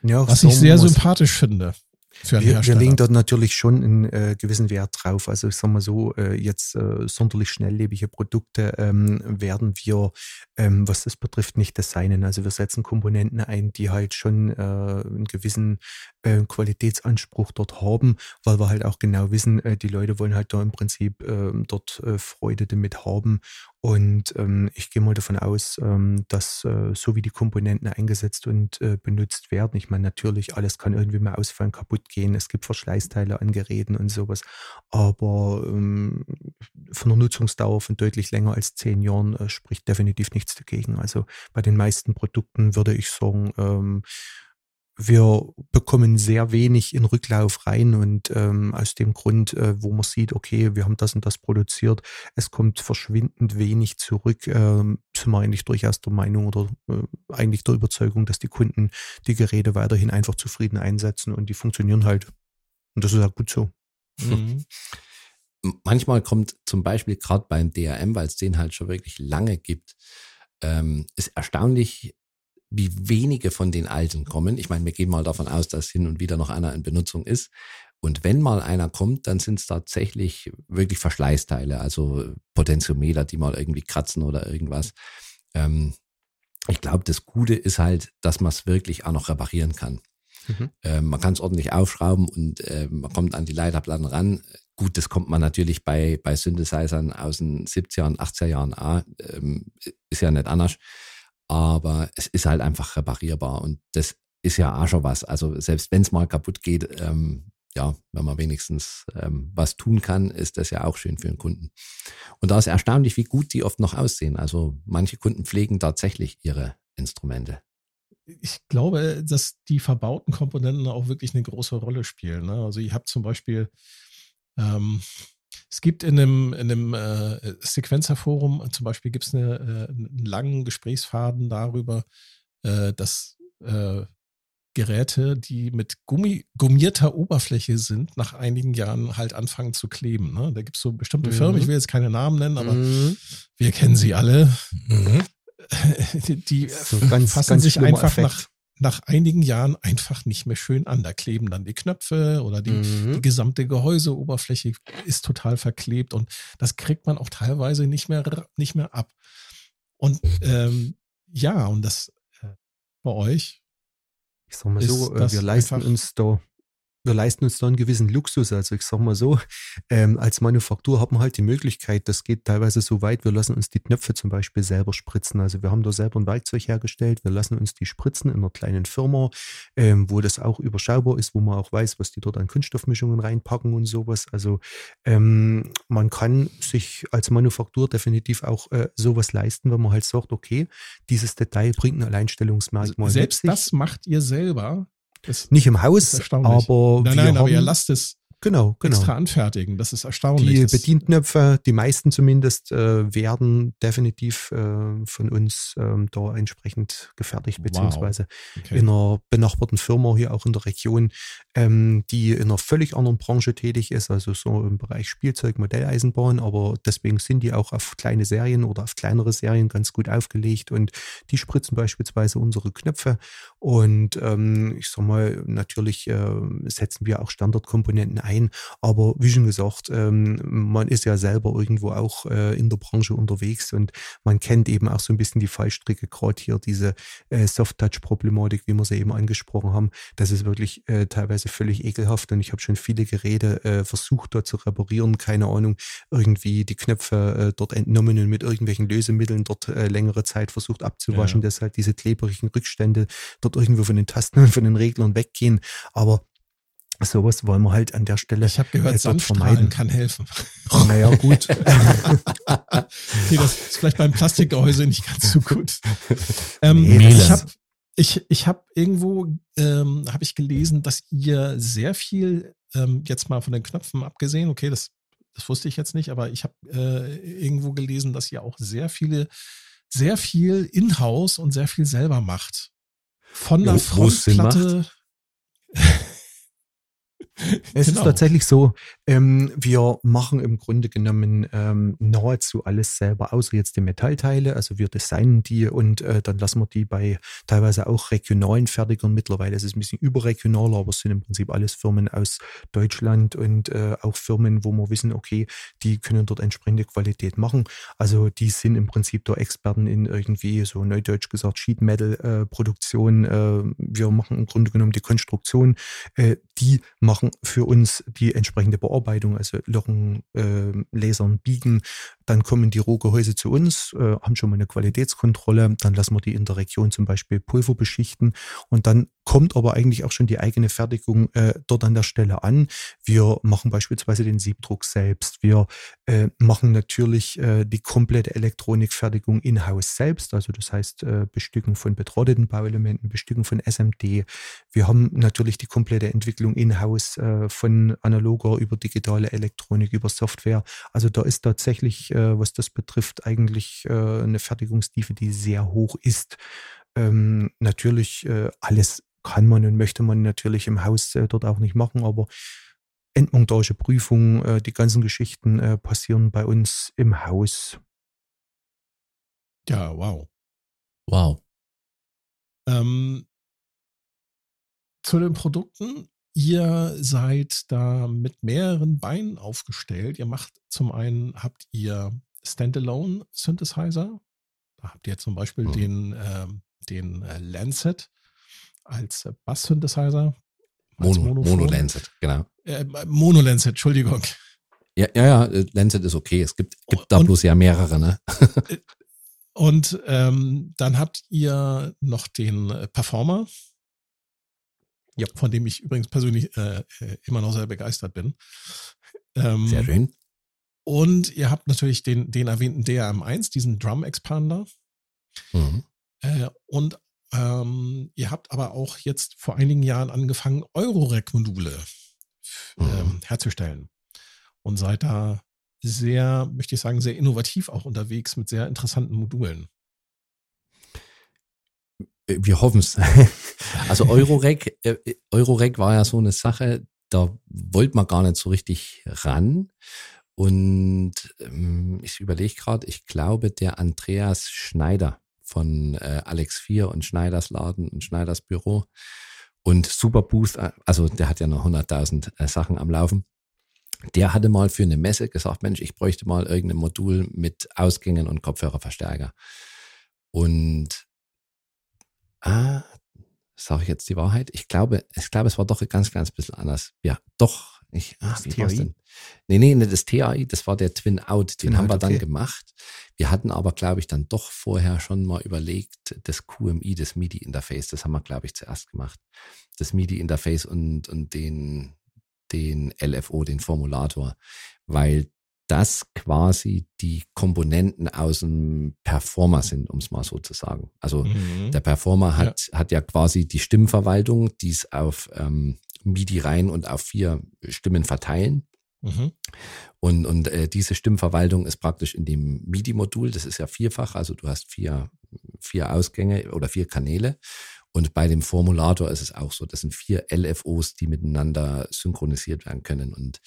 Ja, was so ich sehr sympathisch finde. Wir, wir legen dort natürlich schon einen äh, gewissen Wert drauf. Also ich sage mal so, äh, jetzt äh, sonderlich schnelllebige Produkte ähm, werden wir, ähm, was das betrifft, nicht designen. Also wir setzen Komponenten ein, die halt schon äh, einen gewissen äh, Qualitätsanspruch dort haben, weil wir halt auch genau wissen, äh, die Leute wollen halt da im Prinzip äh, dort äh, Freude damit haben und ähm, ich gehe mal davon aus, ähm, dass äh, so wie die Komponenten eingesetzt und benutzt werden, ich meine, natürlich, alles kann irgendwie mal ausfallen, kaputt gehen. Es gibt Verschleißteile an Geräten und sowas. Aber ähm, von der Nutzungsdauer von deutlich länger als zehn Jahren spricht definitiv nichts dagegen. Also bei den meisten Produkten würde ich sagen, ähm, wir bekommen sehr wenig in Rücklauf rein und ähm, aus dem Grund, äh, wo man sieht, okay, wir haben das und das produziert, es kommt verschwindend wenig zurück, ähm, sind wir eigentlich durchaus der Meinung oder äh, eigentlich der Überzeugung, dass die Kunden die Geräte weiterhin einfach zufrieden einsetzen und die funktionieren halt. Und das ist auch gut so. Mhm. Manchmal kommt zum Beispiel gerade beim DRM, weil es den halt schon wirklich lange gibt, ähm, ist erstaunlich, wie wenige von den alten kommen. Ich meine, wir gehen mal davon aus, dass hin und wieder noch einer in Benutzung ist. Und wenn mal einer kommt, dann sind es tatsächlich wirklich Verschleißteile, also Potentiometer, die mal irgendwie kratzen oder irgendwas. Ähm, ich glaube, das Gute ist halt, dass man es wirklich auch noch reparieren kann. Mhm. Ähm, man kann es ordentlich aufschrauben und äh, man kommt an die Leiterplatten ran. Gut, das kommt man natürlich bei, bei Synthesizern aus den 70er und 80er Jahren auch. Ähm, ist ja nicht anders aber es ist halt einfach reparierbar und das ist ja auch schon was. Also selbst wenn es mal kaputt geht, ähm, ja, wenn man wenigstens ähm, was tun kann, ist das ja auch schön für den Kunden. Und da ist erstaunlich, wie gut die oft noch aussehen. Also manche Kunden pflegen tatsächlich ihre Instrumente. Ich glaube, dass die verbauten Komponenten auch wirklich eine große Rolle spielen. Ne? Also ich habe zum Beispiel ähm, es gibt in einem, in einem äh, Sequenzerforum zum Beispiel gibt es eine, äh, einen langen Gesprächsfaden darüber, äh, dass äh, Geräte, die mit Gummi, gummierter Oberfläche sind, nach einigen Jahren halt anfangen zu kleben. Ne? Da gibt es so bestimmte mhm. Firmen, ich will jetzt keine Namen nennen, aber mhm. wir kennen sie alle. Mhm. Die, die so ganz, fassen ganz sich einfach Effekt. nach nach einigen Jahren einfach nicht mehr schön an. Da kleben dann die Knöpfe oder die, mhm. die, gesamte Gehäuseoberfläche ist total verklebt und das kriegt man auch teilweise nicht mehr, nicht mehr ab. Und ähm, ja, und das äh, bei euch. Ich sag mal so, äh, wir leisten uns da wir leisten uns da einen gewissen Luxus. Also ich sag mal so, ähm, als Manufaktur haben wir halt die Möglichkeit, das geht teilweise so weit, wir lassen uns die Knöpfe zum Beispiel selber spritzen. Also wir haben da selber ein Werkzeug hergestellt, wir lassen uns die spritzen in einer kleinen Firma, ähm, wo das auch überschaubar ist, wo man auch weiß, was die dort an Kunststoffmischungen reinpacken und sowas. Also ähm, man kann sich als Manufaktur definitiv auch äh, sowas leisten, wenn man halt sagt, okay, dieses Detail bringt ein Alleinstellungsmerkmal. Selbst das macht ihr selber das nicht im Haus, aber nein, nein, aber ihr lasst es. Genau, genau. extra anfertigen. Das ist erstaunlich. Die Bedienknöpfe, die meisten zumindest, äh, werden definitiv äh, von uns ähm, da entsprechend gefertigt, beziehungsweise wow. okay. in einer benachbarten Firma hier auch in der Region, ähm, die in einer völlig anderen Branche tätig ist, also so im Bereich Spielzeug, Modelleisenbahn, aber deswegen sind die auch auf kleine Serien oder auf kleinere Serien ganz gut aufgelegt und die spritzen beispielsweise unsere Knöpfe und ähm, ich sag mal, natürlich äh, setzen wir auch Standardkomponenten ein, aber wie schon gesagt, ähm, man ist ja selber irgendwo auch äh, in der Branche unterwegs und man kennt eben auch so ein bisschen die Fallstricke, gerade hier diese äh, Soft-Touch-Problematik, wie wir sie eben angesprochen haben. Das ist wirklich äh, teilweise völlig ekelhaft und ich habe schon viele Geräte äh, versucht, dort zu reparieren, keine Ahnung, irgendwie die Knöpfe äh, dort entnommen und mit irgendwelchen Lösemitteln dort äh, längere Zeit versucht abzuwaschen, ja. dass halt diese klebrigen Rückstände dort irgendwo von den Tasten und von den Reglern weggehen. Aber Sowas wollen wir halt an der Stelle. Ich habe gehört, Sandstrahlen kann helfen. Naja, gut. nee, das ist vielleicht beim Plastikgehäuse nicht ganz so gut. Ähm, nee, ich habe ich, ich hab irgendwo ähm, habe ich gelesen, dass ihr sehr viel ähm, jetzt mal von den Knöpfen abgesehen, okay, das, das wusste ich jetzt nicht, aber ich habe äh, irgendwo gelesen, dass ihr auch sehr viele, sehr viel in-house und sehr viel selber macht. Von der Frontplatte. Es genau. ist tatsächlich so, ähm, wir machen im Grunde genommen ähm, nahezu alles selber, außer jetzt die Metallteile. Also wir designen die und äh, dann lassen wir die bei teilweise auch regionalen Fertigern. Mittlerweile ist es ein bisschen überregionaler, aber es sind im Prinzip alles Firmen aus Deutschland und äh, auch Firmen, wo wir wissen, okay, die können dort entsprechende Qualität machen. Also die sind im Prinzip da Experten in irgendwie, so neudeutsch gesagt, Sheet Metal äh, Produktion. Äh, wir machen im Grunde genommen die Konstruktion. Äh, die machen machen für uns die entsprechende Bearbeitung, also Lochen, äh, Lasern, Biegen. Dann kommen die Rohgehäuse zu uns, äh, haben schon mal eine Qualitätskontrolle. Dann lassen wir die in der Region zum Beispiel Pulver beschichten. Und dann kommt aber eigentlich auch schon die eigene Fertigung äh, dort an der Stelle an. Wir machen beispielsweise den Siebdruck selbst. Wir äh, machen natürlich äh, die komplette Elektronikfertigung in-house selbst. Also das heißt äh, Bestücken von betrotteten Bauelementen, Bestücken von SMD. Wir haben natürlich die komplette Entwicklung in-house äh, von analoger über digitale Elektronik, über Software. Also da ist tatsächlich, äh, was das betrifft, eigentlich eine Fertigungstiefe, die sehr hoch ist. Ähm, natürlich äh, alles kann man und möchte man natürlich im Haus äh, dort auch nicht machen, aber Endmontage, Prüfung, äh, die ganzen Geschichten äh, passieren bei uns im Haus. Ja, wow. Wow. Ähm, zu den Produkten. Ihr seid da mit mehreren Beinen aufgestellt. Ihr macht zum einen, habt ihr Standalone Synthesizer. Da habt ihr zum Beispiel mhm. den, äh, den äh, Lancet als äh, Bass-Synthesizer. Mono, Mono Lancet, genau. Äh, Mono Lancet, Entschuldigung. Ja, ja, ja, äh, Lancet ist okay. Es gibt, gibt da und, bloß ja mehrere, ne? Äh, und ähm, dann habt ihr noch den Performer, ja. von dem ich übrigens persönlich äh, immer noch sehr begeistert bin. Ähm, sehr schön. Und ihr habt natürlich den, den erwähnten DRM1, diesen Drum Expander. Mhm. Äh, und ähm, ihr habt aber auch jetzt vor einigen Jahren angefangen, Eurorec-Module ähm, mhm. herzustellen. Und seid da sehr, möchte ich sagen, sehr innovativ auch unterwegs mit sehr interessanten Modulen. Äh, wir hoffen es. Also Eurorec, äh, Eurorec war ja so eine Sache, da wollte man gar nicht so richtig ran. Und ähm, ich überlege gerade, ich glaube, der Andreas Schneider, von äh, Alex 4 und Schneiders Laden und Schneiders Büro. Und Superboost, äh, also der hat ja noch 100.000 äh, Sachen am Laufen. Der hatte mal für eine Messe gesagt, Mensch, ich bräuchte mal irgendein Modul mit Ausgängen und Kopfhörerverstärker. Und ah, sage ich jetzt die Wahrheit? Ich glaube, ich glaube, es war doch ganz, ganz bisschen anders. Ja, doch, ich, ah, wie war's denn? Nee, nee, nicht das TAI, das war der Twin Out, den Twin haben wir dann okay. gemacht. Wir hatten aber, glaube ich, dann doch vorher schon mal überlegt, das QMI, das MIDI-Interface, das haben wir, glaube ich, zuerst gemacht. Das MIDI-Interface und, und den, den LFO, den Formulator, weil das quasi die Komponenten aus dem Performer sind, um es mal so zu sagen. Also mhm. der Performer hat, ja. hat ja quasi die Stimmverwaltung, die es auf ähm, MIDI rein und auf vier Stimmen verteilen. Mhm. Und, und äh, diese Stimmverwaltung ist praktisch in dem MIDI-Modul, das ist ja vierfach, also du hast vier, vier Ausgänge oder vier Kanäle. Und bei dem Formulator ist es auch so, das sind vier LFOs, die miteinander synchronisiert werden können. Und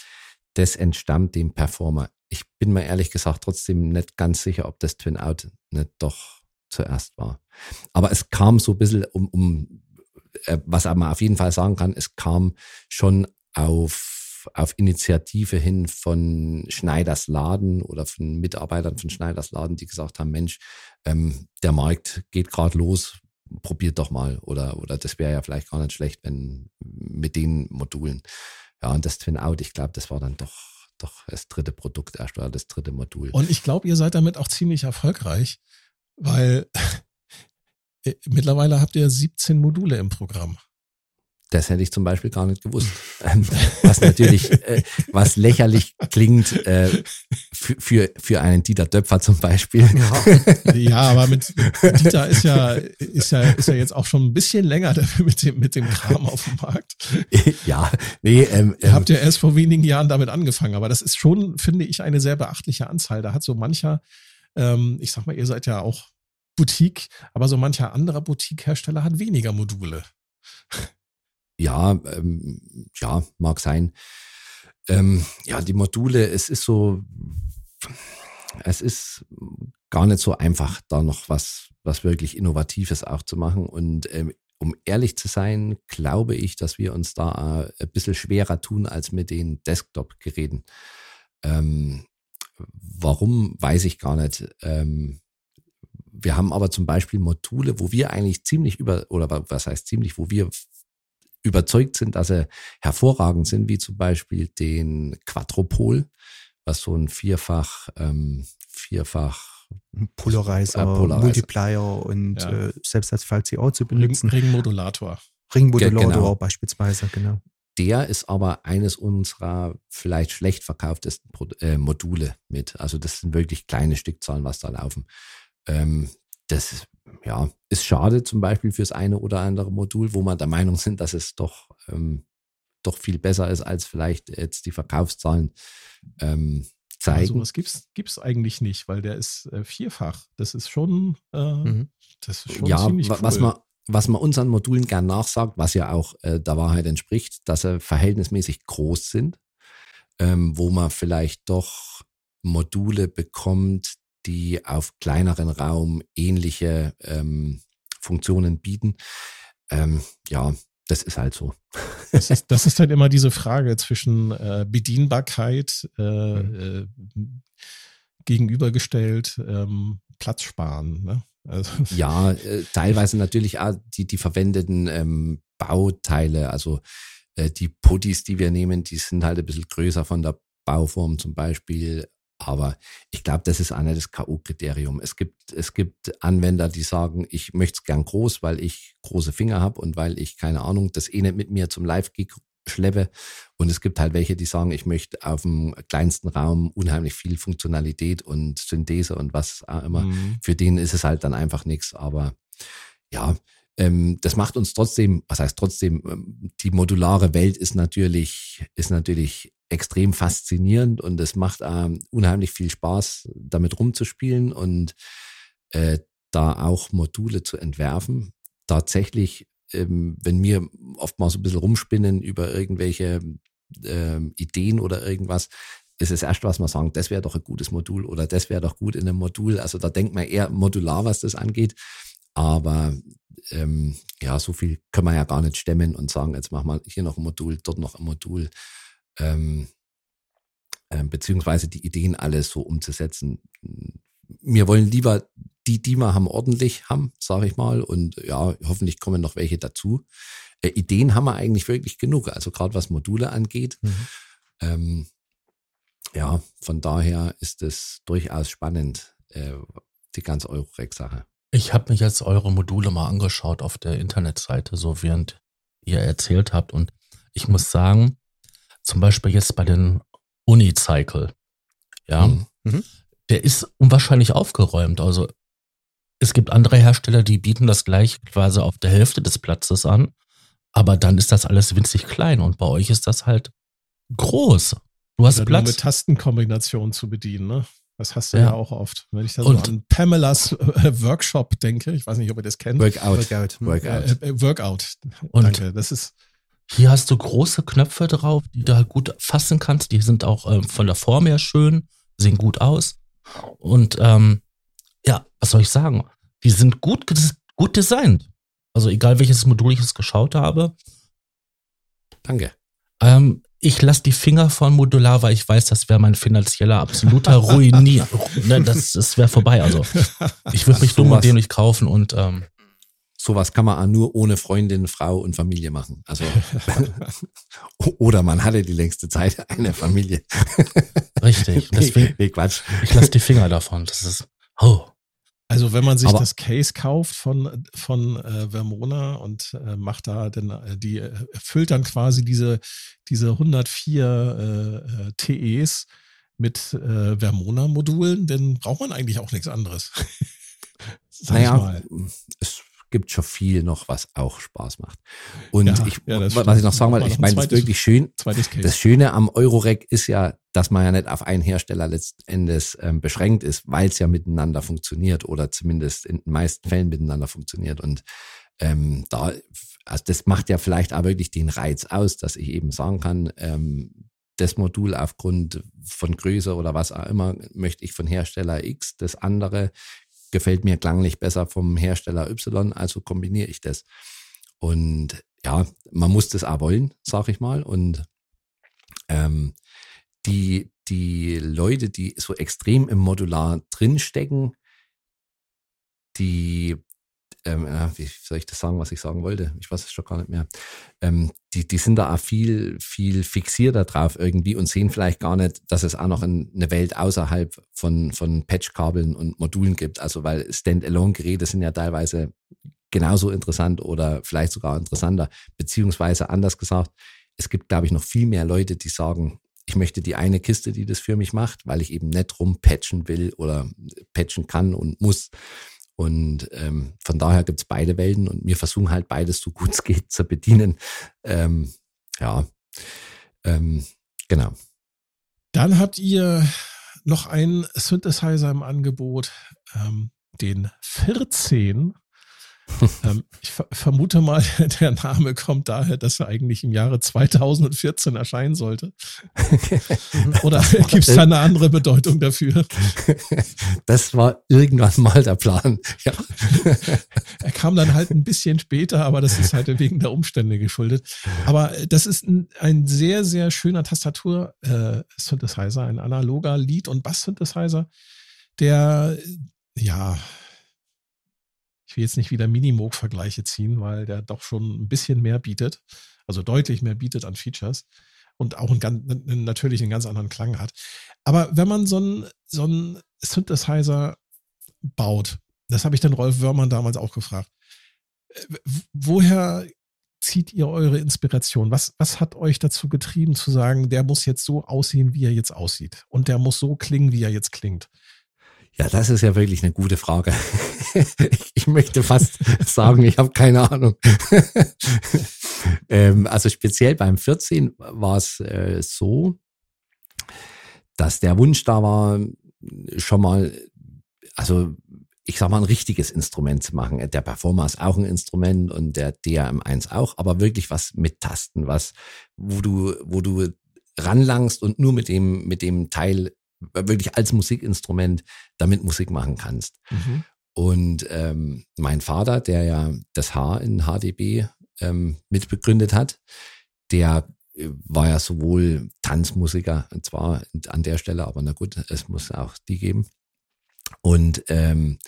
das entstammt dem Performer. Ich bin mir ehrlich gesagt trotzdem nicht ganz sicher, ob das Twin Out nicht doch zuerst war. Aber es kam so ein bisschen um, um was man auf jeden Fall sagen kann, es kam schon auf, auf Initiative hin von Schneiders Laden oder von Mitarbeitern von Schneiders Laden, die gesagt haben, Mensch, ähm, der Markt geht gerade los, probiert doch mal. Oder, oder das wäre ja vielleicht gar nicht schlecht, wenn mit den Modulen. Ja, und das Twin Out, ich glaube, das war dann doch, doch das dritte Produkt erst oder das dritte Modul. Und ich glaube, ihr seid damit auch ziemlich erfolgreich, weil äh, mittlerweile habt ihr 17 Module im Programm. Das hätte ich zum Beispiel gar nicht gewusst. Ähm, was natürlich, äh, was lächerlich klingt äh, für, für, für einen Dieter Döpfer zum Beispiel. Ja, ja aber mit Dieter ist ja, ist ja, ist ja jetzt auch schon ein bisschen länger mit dem, mit dem Kram auf dem Markt. Ja, nee. Ähm, Ihr habt ja erst vor wenigen Jahren damit angefangen, aber das ist schon, finde ich, eine sehr beachtliche Anzahl. Da hat so mancher, ähm, ich sag mal, ihr seid ja auch Boutique, aber so mancher anderer Boutique-Hersteller hat weniger Module. Ja, ähm, ja, mag sein. Ähm, ja, die Module, es ist so, es ist gar nicht so einfach, da noch was, was wirklich Innovatives auch zu machen. Und ähm, um ehrlich zu sein, glaube ich, dass wir uns da ein bisschen schwerer tun als mit den Desktop-Geräten. Ähm, warum, weiß ich gar nicht. Ähm, wir haben aber zum Beispiel Module, wo wir eigentlich ziemlich über, oder was heißt ziemlich, wo wir überzeugt sind, dass sie hervorragend sind, wie zum Beispiel den Quadropol, was so ein vierfach, ähm, vierfach Polarizer, äh, Polarizer, Multiplier und ja. äh, selbst als VCO zu benutzen. Ringmodulator. Ringmodulator genau. beispielsweise, genau. Der ist aber eines unserer vielleicht schlecht verkauftesten äh, Module mit. Also das sind wirklich kleine Stückzahlen, was da laufen. Ähm, das ja, ist schade zum Beispiel fürs eine oder andere Modul, wo man der Meinung sind, dass es doch, ähm, doch viel besser ist, als vielleicht jetzt die Verkaufszahlen ähm, zeigen. Also was gibt's, gibt's eigentlich nicht, weil der ist äh, vierfach. Das ist schon, äh, mhm. das ist schon ja, ziemlich cool. was man was man unseren Modulen gern nachsagt, was ja auch äh, der Wahrheit entspricht, dass sie verhältnismäßig groß sind, ähm, wo man vielleicht doch Module bekommt, die auf kleineren Raum ähnliche ähm, Funktionen bieten. Ähm, ja, das ist halt so. Das ist, das ist halt immer diese Frage zwischen äh, Bedienbarkeit äh, mhm. äh, gegenübergestellt, ähm, Platz sparen. Ne? Also. Ja, äh, teilweise natürlich auch die, die verwendeten ähm, Bauteile, also äh, die Putties, die wir nehmen, die sind halt ein bisschen größer von der Bauform zum Beispiel. Aber ich glaube, das ist einer das K.O.-Kriterium. Es gibt, es gibt Anwender, die sagen, ich möchte es gern groß, weil ich große Finger habe und weil ich, keine Ahnung, das eh nicht mit mir zum Live-Gig schleppe. Und es gibt halt welche, die sagen, ich möchte auf dem kleinsten Raum unheimlich viel Funktionalität und Synthese und was auch immer. Mhm. Für den ist es halt dann einfach nichts. Aber ja, ähm, das macht uns trotzdem, was heißt trotzdem, ähm, die modulare Welt ist natürlich, ist natürlich extrem faszinierend und es macht ähm, unheimlich viel Spaß, damit rumzuspielen und äh, da auch Module zu entwerfen. Tatsächlich, ähm, wenn wir oft mal so ein bisschen rumspinnen über irgendwelche ähm, Ideen oder irgendwas, ist es erst, was man sagen, das wäre doch ein gutes Modul oder das wäre doch gut in einem Modul. Also da denkt man eher modular, was das angeht. Aber ähm, ja, so viel können wir ja gar nicht stemmen und sagen, jetzt machen wir hier noch ein Modul, dort noch ein Modul ähm, äh, beziehungsweise die Ideen alles so umzusetzen. Wir wollen lieber die, die wir haben, ordentlich haben, sage ich mal. Und ja, hoffentlich kommen noch welche dazu. Äh, Ideen haben wir eigentlich wirklich genug, also gerade was Module angeht. Mhm. Ähm, ja, von daher ist es durchaus spannend, äh, die ganze Eurorex-Sache. Ich habe mich jetzt eure Module mal angeschaut auf der Internetseite, so während ihr erzählt habt. Und ich muss sagen, zum Beispiel jetzt bei den Unicycle, ja, mhm. mhm. der ist unwahrscheinlich aufgeräumt. Also es gibt andere Hersteller, die bieten das gleich quasi auf der Hälfte des Platzes an. Aber dann ist das alles winzig klein und bei euch ist das halt groß. Du hast Oder Platz. mit Tastenkombinationen zu bedienen, ne? Das hast du ja, ja auch oft. Wenn ich da und so an Pamelas äh, Workshop denke, ich weiß nicht, ob ihr das kennt. Workout. Workout. Workout. Äh, äh, Workout. Und Danke. Das ist. Hier hast du große Knöpfe drauf, die du halt gut fassen kannst. Die sind auch ähm, von der Form her schön, sehen gut aus. Und ähm, ja, was soll ich sagen? Die sind gut, gut designt. Also egal welches Modul ich jetzt geschaut habe. Danke. Ähm, ich lasse die Finger von Modular, weil ich weiß, das wäre mein finanzieller absoluter Ruinier. Ne, das das wäre vorbei. Also ich würde mich dumm und dämlich kaufen und ähm, sowas kann man auch nur ohne Freundin, Frau und Familie machen. Also oder man hatte die längste Zeit eine Familie. Richtig. Deswegen, nee, Quatsch. Ich lasse die Finger davon. Das ist oh. Also wenn man sich Aber das Case kauft von, von äh, Vermona und äh, macht da dann, äh, die äh, erfüllt dann quasi diese, diese 104 äh, äh TEs mit äh, Vermona-Modulen, dann braucht man eigentlich auch nichts anderes. naja, es gibt schon viel noch, was auch Spaß macht. Und ja, ich, ja, was ich noch sagen wollte, ich meine, das ist wirklich schön. Das Schöne am Eurorec ist ja, dass man ja nicht auf einen Hersteller letztendlich ähm, beschränkt ist, weil es ja miteinander funktioniert oder zumindest in den meisten Fällen miteinander funktioniert. Und ähm, da, also das macht ja vielleicht auch wirklich den Reiz aus, dass ich eben sagen kann, ähm, das Modul aufgrund von Größe oder was auch immer möchte ich von Hersteller X, das andere gefällt mir klanglich besser vom Hersteller Y, also kombiniere ich das. Und ja, man muss das auch wollen, sag ich mal. Und ähm, die, die Leute, die so extrem im Modular drinstecken, die ähm, wie soll ich das sagen, was ich sagen wollte? Ich weiß es schon gar nicht mehr. Ähm, die, die sind da auch viel, viel fixierter drauf irgendwie und sehen vielleicht gar nicht, dass es auch noch eine Welt außerhalb von, von Patchkabeln und Modulen gibt. Also weil Standalone-Geräte sind ja teilweise genauso interessant oder vielleicht sogar interessanter. Beziehungsweise anders gesagt, es gibt, glaube ich, noch viel mehr Leute, die sagen, ich möchte die eine Kiste, die das für mich macht, weil ich eben nicht rumpatchen will oder patchen kann und muss. Und ähm, von daher gibt's beide Welten und wir versuchen halt beides so gut es geht zu bedienen. Ähm, ja, ähm, genau. Dann habt ihr noch einen Synthesizer im Angebot, ähm, den 14 ähm, ich vermute mal, der Name kommt daher, dass er eigentlich im Jahre 2014 erscheinen sollte. Oder gibt es da eine andere Bedeutung dafür? Das war irgendwann mal der Plan. Ja. Er kam dann halt ein bisschen später, aber das ist halt wegen der Umstände geschuldet. Aber das ist ein, ein sehr, sehr schöner Tastatur-Synthesizer, äh, ein analoger Lead- und Bass-Synthesizer, der ja ich will jetzt nicht wieder Minimoog-Vergleiche ziehen, weil der doch schon ein bisschen mehr bietet, also deutlich mehr bietet an Features und auch einen, natürlich einen ganz anderen Klang hat. Aber wenn man so einen, so einen Synthesizer baut, das habe ich den Rolf Wörmann damals auch gefragt, woher zieht ihr eure Inspiration? Was, was hat euch dazu getrieben zu sagen, der muss jetzt so aussehen, wie er jetzt aussieht und der muss so klingen, wie er jetzt klingt? Ja, das ist ja wirklich eine gute Frage. ich möchte fast sagen, ich habe keine Ahnung. ähm, also speziell beim 14 war es äh, so, dass der Wunsch da war, schon mal, also ich sag mal, ein richtiges Instrument zu machen. Der Performer ist auch ein Instrument und der DRM1 auch, aber wirklich was mit Tasten, was, wo du, wo du ranlangst und nur mit dem, mit dem Teil wirklich als Musikinstrument damit Musik machen kannst. Mhm. Und ähm, mein Vater, der ja das H in HDB ähm, mitbegründet hat, der äh, war ja sowohl Tanzmusiker, und zwar an der Stelle, aber na gut, es muss auch die geben. Und ähm,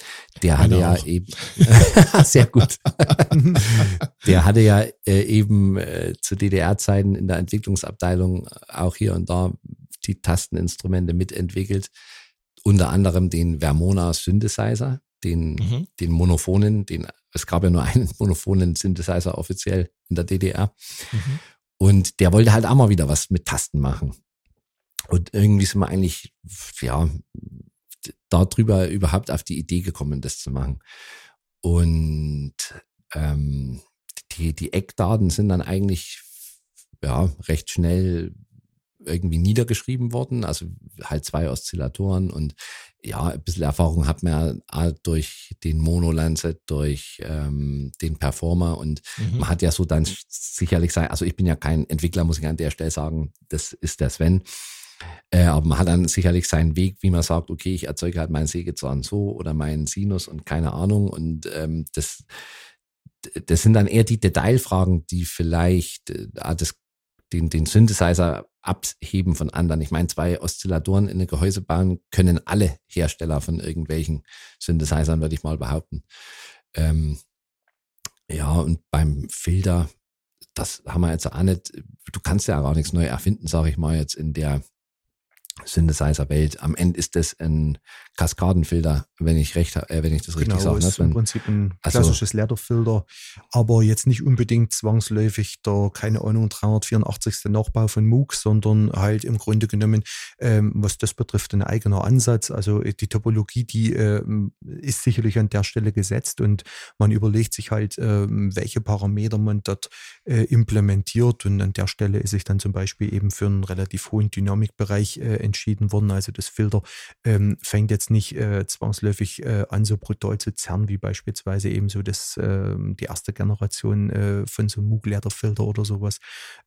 der hatte ja eben sehr gut. der hatte ja äh, eben äh, zu DDR-Zeiten in der Entwicklungsabteilung auch hier und da Tasteninstrumente mitentwickelt. Unter anderem den Vermona Synthesizer, den, mhm. den Monophonen, den, es gab ja nur einen monophonen Synthesizer offiziell in der DDR. Mhm. Und der wollte halt auch mal wieder was mit Tasten machen. Und irgendwie sind wir eigentlich, ja, darüber überhaupt auf die Idee gekommen, das zu machen. Und ähm, die, die Eckdaten sind dann eigentlich ja, recht schnell irgendwie niedergeschrieben worden. Also halt zwei Oszillatoren und ja, ein bisschen Erfahrung hat man ja durch den Mono Lancet, durch ähm, den Performer und mhm. man hat ja so dann sicherlich sein, also ich bin ja kein Entwickler, muss ich an der Stelle sagen, das ist der Sven. Äh, aber man hat dann sicherlich seinen Weg, wie man sagt, okay, ich erzeuge halt meinen Sägezahn so oder meinen Sinus und keine Ahnung. Und ähm, das, das sind dann eher die Detailfragen, die vielleicht äh, das, den, den Synthesizer abheben von anderen. Ich meine, zwei Oszillatoren in eine Gehäuse bauen können alle Hersteller von irgendwelchen Synthesizern, würde ich mal behaupten. Ähm, ja, und beim Filter, das haben wir jetzt auch nicht, du kannst ja gar nichts neu erfinden, sage ich mal jetzt in der Synthesizer-Welt. Am Ende ist das ein Kaskadenfilter, wenn ich recht, äh, wenn ich das richtig genau, sage. Ist ne? im Prinzip ein also klassisches also, aber jetzt nicht unbedingt zwangsläufig der, keine Ahnung, 384. Nachbau von MOOC, sondern halt im Grunde genommen, ähm, was das betrifft, ein eigener Ansatz. Also äh, die Topologie, die äh, ist sicherlich an der Stelle gesetzt und man überlegt sich halt, äh, welche Parameter man dort äh, implementiert und an der Stelle ist sich dann zum Beispiel eben für einen relativ hohen Dynamikbereich äh, entschieden worden. Also das Filter ähm, fängt jetzt nicht äh, zwangsläufig äh, an, so brutal zu zerren, wie beispielsweise eben so das, äh, die erste Generation äh, von so Moog-Leiterfilter oder sowas.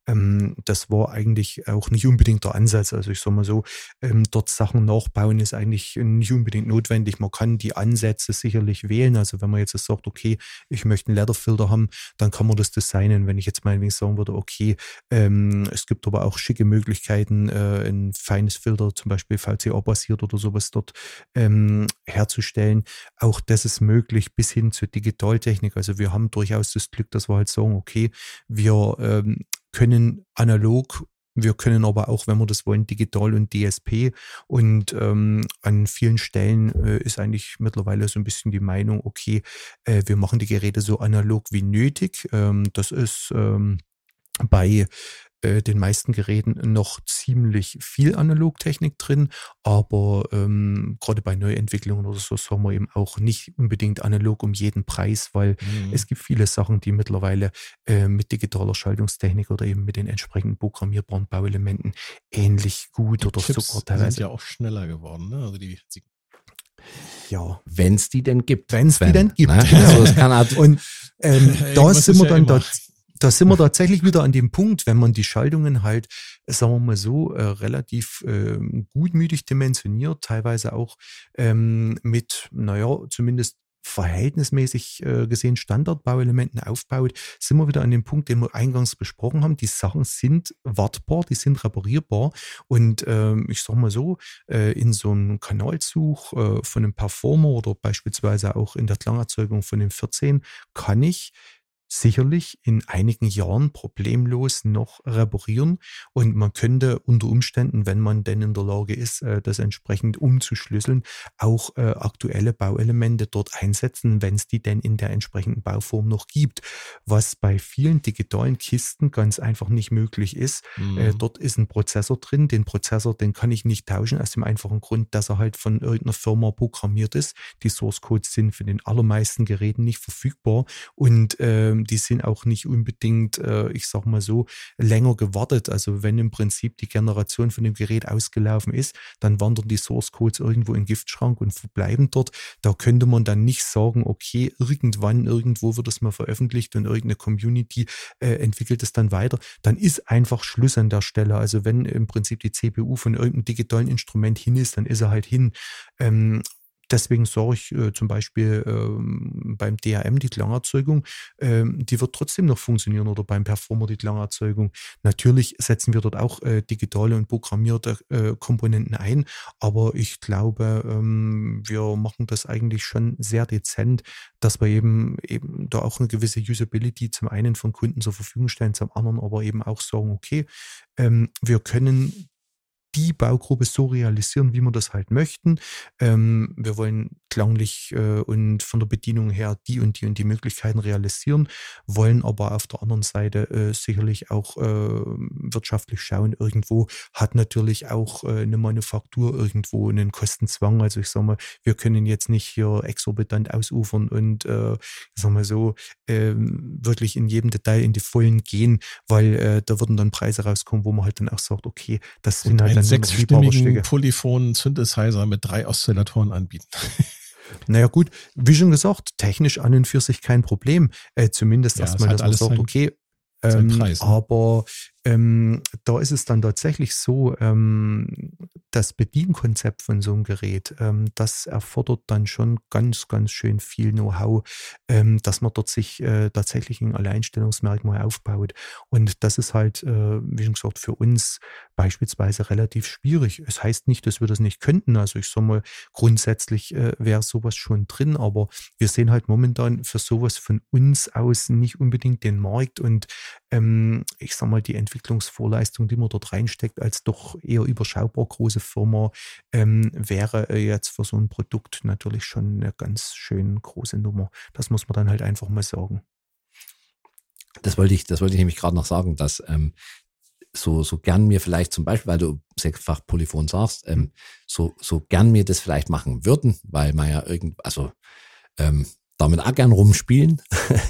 Ähm, das war eigentlich auch nicht unbedingt der Ansatz. Also ich sag mal so, ähm, dort Sachen nachbauen ist eigentlich nicht unbedingt notwendig. Man kann die Ansätze sicherlich wählen. Also wenn man jetzt sagt, okay, ich möchte einen Leiterfilter haben, dann kann man das designen. Wenn ich jetzt meinetwegen sagen würde, okay, ähm, es gibt aber auch schicke Möglichkeiten, äh, ein feines Filter, zum Beispiel VCA-basiert oder sowas dort ähm, herzustellen. Auch das ist möglich bis hin zur Digitaltechnik. Also wir haben durchaus das Glück, dass wir halt sagen, okay, wir ähm, können analog wir können aber auch, wenn wir das wollen, digital und DSP. Und ähm, an vielen Stellen äh, ist eigentlich mittlerweile so ein bisschen die Meinung, okay, äh, wir machen die Geräte so analog wie nötig. Ähm, das ist ähm, bei äh, den meisten Geräten noch ziemlich viel Analogtechnik drin, aber ähm, gerade bei Neuentwicklungen oder so sagen wir eben auch nicht unbedingt analog um jeden Preis, weil mhm. es gibt viele Sachen, die mittlerweile äh, mit digitaler Schaltungstechnik oder eben mit den entsprechenden programmierbaren Bauelementen ähnlich gut die oder Chips sogar teilweise. sind ja auch schneller geworden, ne? Also die, die ja. Wenn es die denn gibt. Wenn es die denn gibt. Ne? Also es kann halt und ähm, da sind wir dann da, da sind wir tatsächlich wieder an dem Punkt, wenn man die Schaltungen halt, sagen wir mal so, äh, relativ äh, gutmütig dimensioniert, teilweise auch ähm, mit, naja, zumindest verhältnismäßig äh, gesehen Standardbauelementen aufbaut, sind wir wieder an dem Punkt, den wir eingangs besprochen haben. Die Sachen sind wartbar, die sind reparierbar und ähm, ich sag mal so, äh, in so einem Kanalzug äh, von einem Performer oder beispielsweise auch in der Klangerzeugung von dem 14 kann ich sicherlich in einigen Jahren problemlos noch reparieren und man könnte unter Umständen, wenn man denn in der Lage ist, äh, das entsprechend umzuschlüsseln, auch äh, aktuelle Bauelemente dort einsetzen, wenn es die denn in der entsprechenden Bauform noch gibt, was bei vielen digitalen Kisten ganz einfach nicht möglich ist. Äh, mhm. Dort ist ein Prozessor drin, den Prozessor, den kann ich nicht tauschen, aus dem einfachen Grund, dass er halt von irgendeiner Firma programmiert ist. Die Source Codes sind für den allermeisten Geräten nicht verfügbar und ähm, die sind auch nicht unbedingt, äh, ich sag mal so, länger gewartet. Also wenn im Prinzip die Generation von dem Gerät ausgelaufen ist, dann wandern die Source Codes irgendwo in den Giftschrank und verbleiben dort. Da könnte man dann nicht sagen, okay, irgendwann, irgendwo wird es mal veröffentlicht und irgendeine Community äh, entwickelt es dann weiter. Dann ist einfach Schluss an der Stelle. Also wenn im Prinzip die CPU von irgendeinem digitalen Instrument hin ist, dann ist er halt hin. Ähm, Deswegen sage ich äh, zum Beispiel ähm, beim DRM die Klangerzeugung, ähm, die wird trotzdem noch funktionieren oder beim Performer die Klangerzeugung. Natürlich setzen wir dort auch äh, digitale und programmierte äh, Komponenten ein, aber ich glaube, ähm, wir machen das eigentlich schon sehr dezent, dass wir eben, eben da auch eine gewisse Usability zum einen von Kunden zur Verfügung stellen, zum anderen aber eben auch sagen, okay, ähm, wir können die Baugruppe so realisieren, wie wir das halt möchten. Ähm, wir wollen klanglich äh, und von der Bedienung her die und die und die Möglichkeiten realisieren, wollen aber auf der anderen Seite äh, sicherlich auch äh, wirtschaftlich schauen. Irgendwo hat natürlich auch äh, eine Manufaktur irgendwo einen Kostenzwang. Also ich sage mal, wir können jetzt nicht hier exorbitant ausufern und äh, ich sag mal so ähm, wirklich in jedem Detail in die Vollen gehen, weil äh, da würden dann Preise rauskommen, wo man halt dann auch sagt, okay, das sind halt dann sechsstimmigen polyphonen Synthesizer mit drei Oszillatoren anbieten. Naja gut, wie schon gesagt, technisch an und für sich kein Problem. Äh, zumindest ja, erstmal, dass man sagt, okay, ähm, Preis, ne? aber ähm, da ist es dann tatsächlich so, ähm, das Bedienkonzept von so einem Gerät, ähm, das erfordert dann schon ganz, ganz schön viel Know-how, ähm, dass man dort sich äh, tatsächlich ein Alleinstellungsmerkmal aufbaut. Und das ist halt, äh, wie schon gesagt, für uns beispielsweise relativ schwierig. Es heißt nicht, dass wir das nicht könnten. Also ich sage mal, grundsätzlich äh, wäre sowas schon drin, aber wir sehen halt momentan für sowas von uns aus nicht unbedingt den Markt und ähm, ich sage mal, die Entwicklungsvorleistung, die man dort reinsteckt, als doch eher überschaubar große Firma, ähm, wäre äh, jetzt für so ein Produkt natürlich schon eine ganz schön große Nummer. Das muss man dann halt einfach mal sagen. Das wollte ich, das wollte ich nämlich gerade noch sagen, dass ähm, so, so gern mir vielleicht zum Beispiel, weil du sechsfach Polyphon sagst, ähm, mhm. so, so gern mir das vielleicht machen würden, weil man ja irgend, also ähm, damit auch gern rumspielen.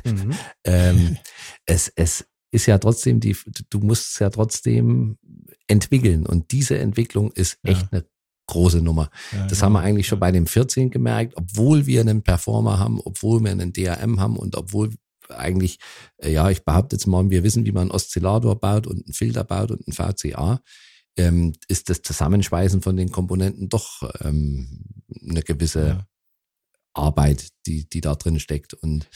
Mhm. ähm, es, es ist ja trotzdem die, du musst es ja trotzdem entwickeln und diese Entwicklung ist echt ja. eine große Nummer. Ja, das genau. haben wir eigentlich schon bei dem 14 gemerkt, obwohl wir einen Performer haben, obwohl wir einen DRM haben und obwohl eigentlich, äh, ja, ich behaupte jetzt mal, wir wissen, wie man einen Oszillator baut und einen Filter baut und einen VCA, ähm, ist das Zusammenschweißen von den Komponenten doch ähm, eine gewisse ja. Arbeit, die, die da drin steckt. Und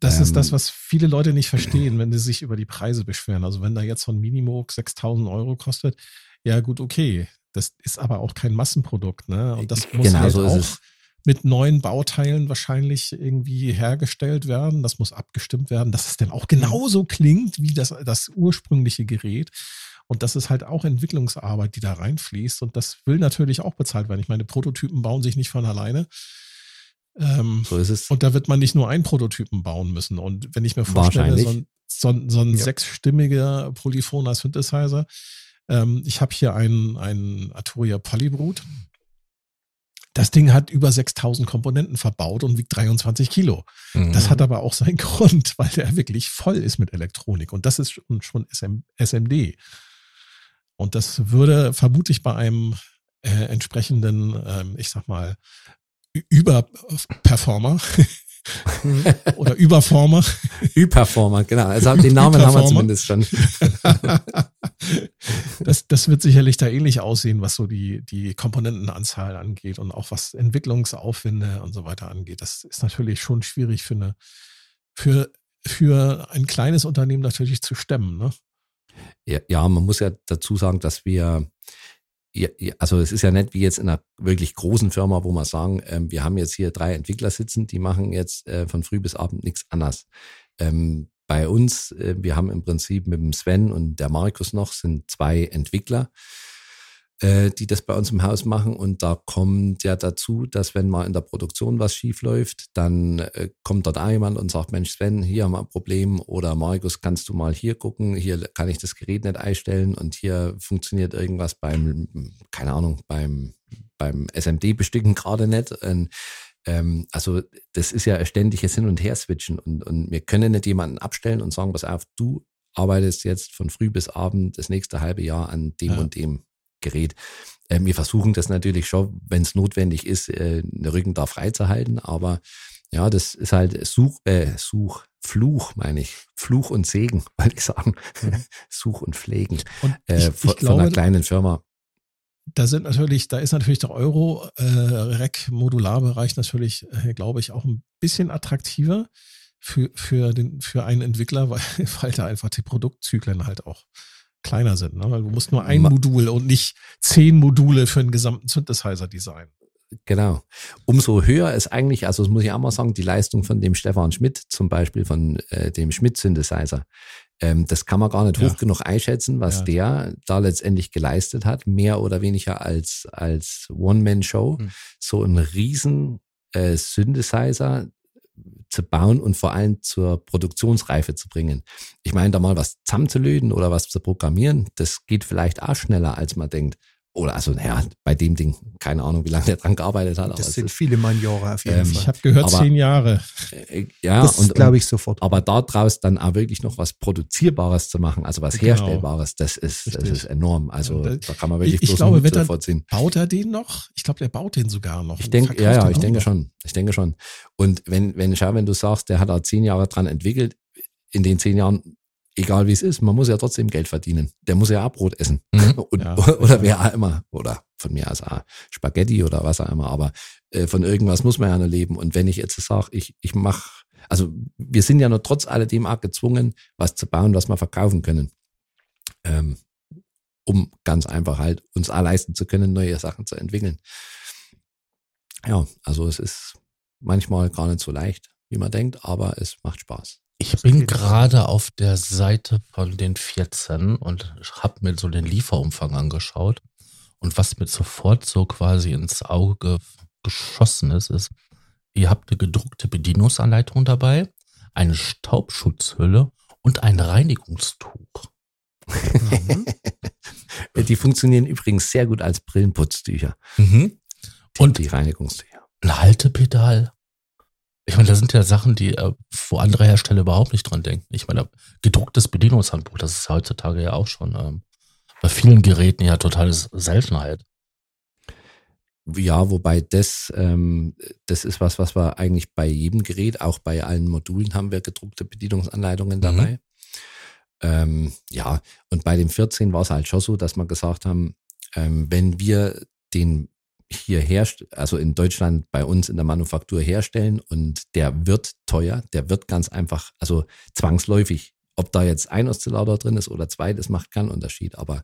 das ähm, ist das, was viele Leute nicht verstehen, wenn sie sich über die Preise beschweren. Also wenn da jetzt so ein Minimoog 6000 Euro kostet, ja gut, okay. Das ist aber auch kein Massenprodukt, ne? Und das muss genau halt so auch mit neuen Bauteilen wahrscheinlich irgendwie hergestellt werden. Das muss abgestimmt werden, dass es denn auch genauso klingt wie das, das ursprüngliche Gerät. Und das ist halt auch Entwicklungsarbeit, die da reinfließt. Und das will natürlich auch bezahlt werden. Ich meine, Prototypen bauen sich nicht von alleine. Ähm, so ist es. Und da wird man nicht nur einen Prototypen bauen müssen. Und wenn ich mir vorstelle, so ein, so, so ein ja. sechsstimmiger polyphoner Synthesizer, ähm, ich habe hier einen, einen Arturia Polybrut. Das Ding hat über 6000 Komponenten verbaut und wiegt 23 Kilo. Mhm. Das hat aber auch seinen Grund, weil der wirklich voll ist mit Elektronik. Und das ist schon, schon SM, SMD. Und das würde vermutlich bei einem äh, entsprechenden, ähm, ich sag mal, Überperformer oder Überformer. Überformer, genau. Also den Namen haben wir zumindest schon. das, das wird sicherlich da ähnlich aussehen, was so die, die Komponentenanzahl angeht und auch was Entwicklungsaufwände und so weiter angeht. Das ist natürlich schon schwierig für eine, für, für ein kleines Unternehmen natürlich zu stemmen, ne? Ja, ja, man muss ja dazu sagen, dass wir also es ist ja nicht wie jetzt in einer wirklich großen Firma, wo man sagen, ähm, wir haben jetzt hier drei Entwickler sitzen, die machen jetzt äh, von früh bis abend nichts anderes. Ähm, bei uns, äh, wir haben im Prinzip mit dem Sven und der Markus noch, sind zwei Entwickler äh, die das bei uns im Haus machen. Und da kommt ja dazu, dass wenn mal in der Produktion was schief läuft, dann äh, kommt dort auch jemand und sagt, Mensch Sven, hier haben wir ein Problem oder Markus, kannst du mal hier gucken, hier kann ich das Gerät nicht einstellen und hier funktioniert irgendwas beim, keine Ahnung, beim, beim SMD-Bestücken gerade nicht. Und, ähm, also das ist ja ein ständiges Hin- und Her-Switchen und, und wir können nicht jemanden abstellen und sagen, pass auf, du arbeitest jetzt von früh bis abend das nächste halbe Jahr an dem ja. und dem Gerät. Ähm, wir versuchen das natürlich schon, wenn es notwendig ist, äh, den Rücken da frei zu halten, aber ja, das ist halt Such, äh, Such, Fluch, meine ich. Fluch und Segen, wollte ich sagen. Mhm. Such und Pflegen. Und äh, ich, äh, von, glaube, von einer kleinen Firma. Da sind natürlich, da ist natürlich der Euro-Rec-Modularbereich äh, natürlich, äh, glaube ich, auch ein bisschen attraktiver für, für, den, für einen Entwickler, weil, weil da einfach die Produktzyklen halt auch kleiner sind. Ne? Weil du musst nur ein Modul und nicht zehn Module für einen gesamten Synthesizer designen. Genau. Umso höher ist eigentlich, also das muss ich auch mal sagen, die Leistung von dem Stefan Schmidt, zum Beispiel von äh, dem Schmidt Synthesizer. Ähm, das kann man gar nicht ja. hoch genug einschätzen, was ja. der da letztendlich geleistet hat, mehr oder weniger als, als One-Man-Show. Mhm. So ein riesen äh, Synthesizer zu bauen und vor allem zur Produktionsreife zu bringen. Ich meine, da mal was zusammenzulöten oder was zu programmieren, das geht vielleicht auch schneller, als man denkt. Oder also, ja, bei dem Ding, keine Ahnung, wie lange der dran gearbeitet hat. Das sind viele Mannjahre auf jeden ähm, Fall. Ich habe gehört, aber, zehn Jahre. Äh, ja, das glaube ich sofort. Aber daraus dann auch wirklich noch was Produzierbares zu machen, also was genau. Herstellbares, das ist, das ist enorm. Also ja, da kann man wirklich ich, ich glaube, wenn vorziehen. Baut er den noch? Ich glaube, der baut den sogar noch. Ich denke, ja, ja, ich denke schon. Ich denke schon. Und wenn, wenn, schau, wenn du sagst, der hat da zehn Jahre dran entwickelt, in den zehn Jahren egal wie es ist, man muss ja trotzdem Geld verdienen. Der muss ja auch Brot essen. Mhm. Und, ja. Oder wer auch immer. Oder von mir aus auch Spaghetti oder was auch immer. Aber äh, von irgendwas muss man ja nur leben. Und wenn ich jetzt sage, ich, ich mache, also wir sind ja nur trotz alledem auch gezwungen, was zu bauen, was wir verkaufen können. Ähm, um ganz einfach halt uns auch leisten zu können, neue Sachen zu entwickeln. Ja, also es ist manchmal gar nicht so leicht, wie man denkt, aber es macht Spaß. Ich bin gerade auf der Seite von den 14 und habe mir so den Lieferumfang angeschaut. Und was mir sofort so quasi ins Auge geschossen ist, ist, ihr habt eine gedruckte Bedienungsanleitung dabei, eine Staubschutzhülle und ein Reinigungstuch. Mhm. die funktionieren übrigens sehr gut als Brillenputztücher. Mhm. Und die Reinigungstücher. Ein Haltepedal ich meine, da sind ja Sachen, die, äh, wo andere Hersteller überhaupt nicht dran denken. Ich meine, gedrucktes Bedienungshandbuch, das ist heutzutage ja auch schon ähm, bei vielen Geräten ja totale Seltenheit. Ja, wobei das, ähm, das ist was, was wir eigentlich bei jedem Gerät, auch bei allen Modulen haben wir gedruckte Bedienungsanleitungen mhm. dabei. Mhm. Ähm, ja, und bei dem 14 war es halt schon so, dass wir gesagt haben, ähm, wenn wir den hier herrscht, also in Deutschland bei uns in der Manufaktur herstellen und der wird teuer, der wird ganz einfach, also zwangsläufig. Ob da jetzt ein Oszillator drin ist oder zwei, das macht keinen Unterschied. Aber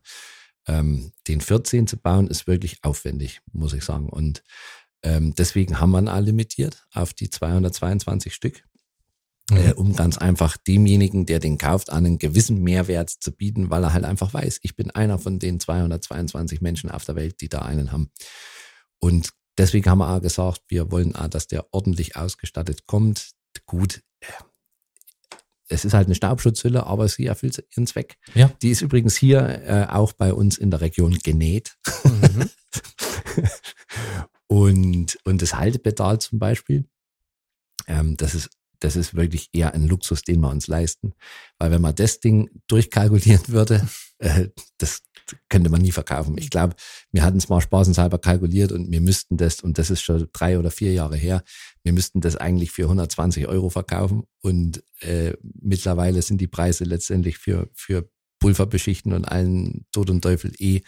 ähm, den 14 zu bauen ist wirklich aufwendig, muss ich sagen. Und ähm, deswegen haben wir ihn auch limitiert auf die 222 Stück. Mhm. Äh, um ganz einfach demjenigen, der den kauft, einen gewissen Mehrwert zu bieten, weil er halt einfach weiß, ich bin einer von den 222 Menschen auf der Welt, die da einen haben. Und deswegen haben wir auch gesagt, wir wollen auch, dass der ordentlich ausgestattet kommt. Gut, äh, es ist halt eine Staubschutzhülle, aber sie erfüllt ihren Zweck. Ja. Die ist übrigens hier äh, auch bei uns in der Region genäht. Mhm. und, und das Haltepedal zum Beispiel, ähm, das ist das ist wirklich eher ein Luxus, den wir uns leisten. Weil wenn man das Ding durchkalkulieren würde, äh, das, könnte man nie verkaufen. Ich glaube, wir hatten es mal spaßenshalber kalkuliert und wir müssten das, und das ist schon drei oder vier Jahre her, wir müssten das eigentlich für 120 Euro verkaufen und äh, mittlerweile sind die Preise letztendlich für, für Pulverbeschichten und allen Tod und Teufel eh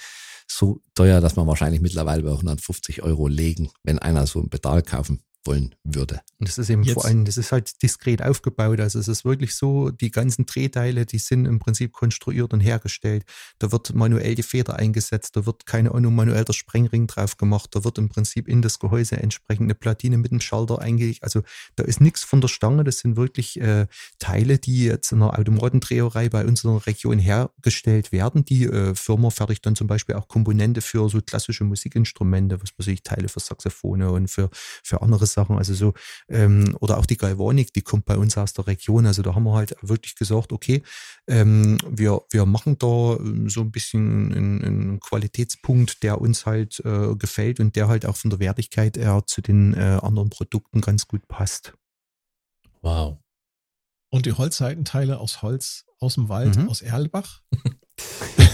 so teuer, dass man wahrscheinlich mittlerweile bei 150 Euro legen, wenn einer so ein Pedal kaufen wollen würde. Und das ist eben Jetzt. vor allem, das ist halt diskret aufgebaut. Also es ist wirklich so, die ganzen Drehteile, die sind im Prinzip konstruiert und hergestellt. Da wird manuell die Feder eingesetzt, da wird keine Ahnung, manuell der Sprengring drauf gemacht, da wird im Prinzip in das Gehäuse entsprechend eine Platine mit dem Schalter eingelegt. Also da ist nichts von der Stange, das sind wirklich äh, Teile, die jetzt in einer Automatendreherei bei uns in der Region hergestellt werden. Die äh, Firma fertigt dann zum Beispiel auch Komponente für so klassische Musikinstrumente, was weiß ich, Teile für Saxophone und für, für andere Sachen. Also so, ähm, oder auch die Galvanik, die kommt bei uns aus der Region. Also da haben wir halt wirklich gesagt, okay, ähm, wir, wir machen da ähm, so ein bisschen einen, einen Qualitätspunkt, der uns halt äh, gefällt und der halt auch von der Wertigkeit her zu den äh, anderen Produkten ganz gut passt. Wow. Und die Holzseitenteile aus Holz aus dem Wald, mhm. aus Erlbach?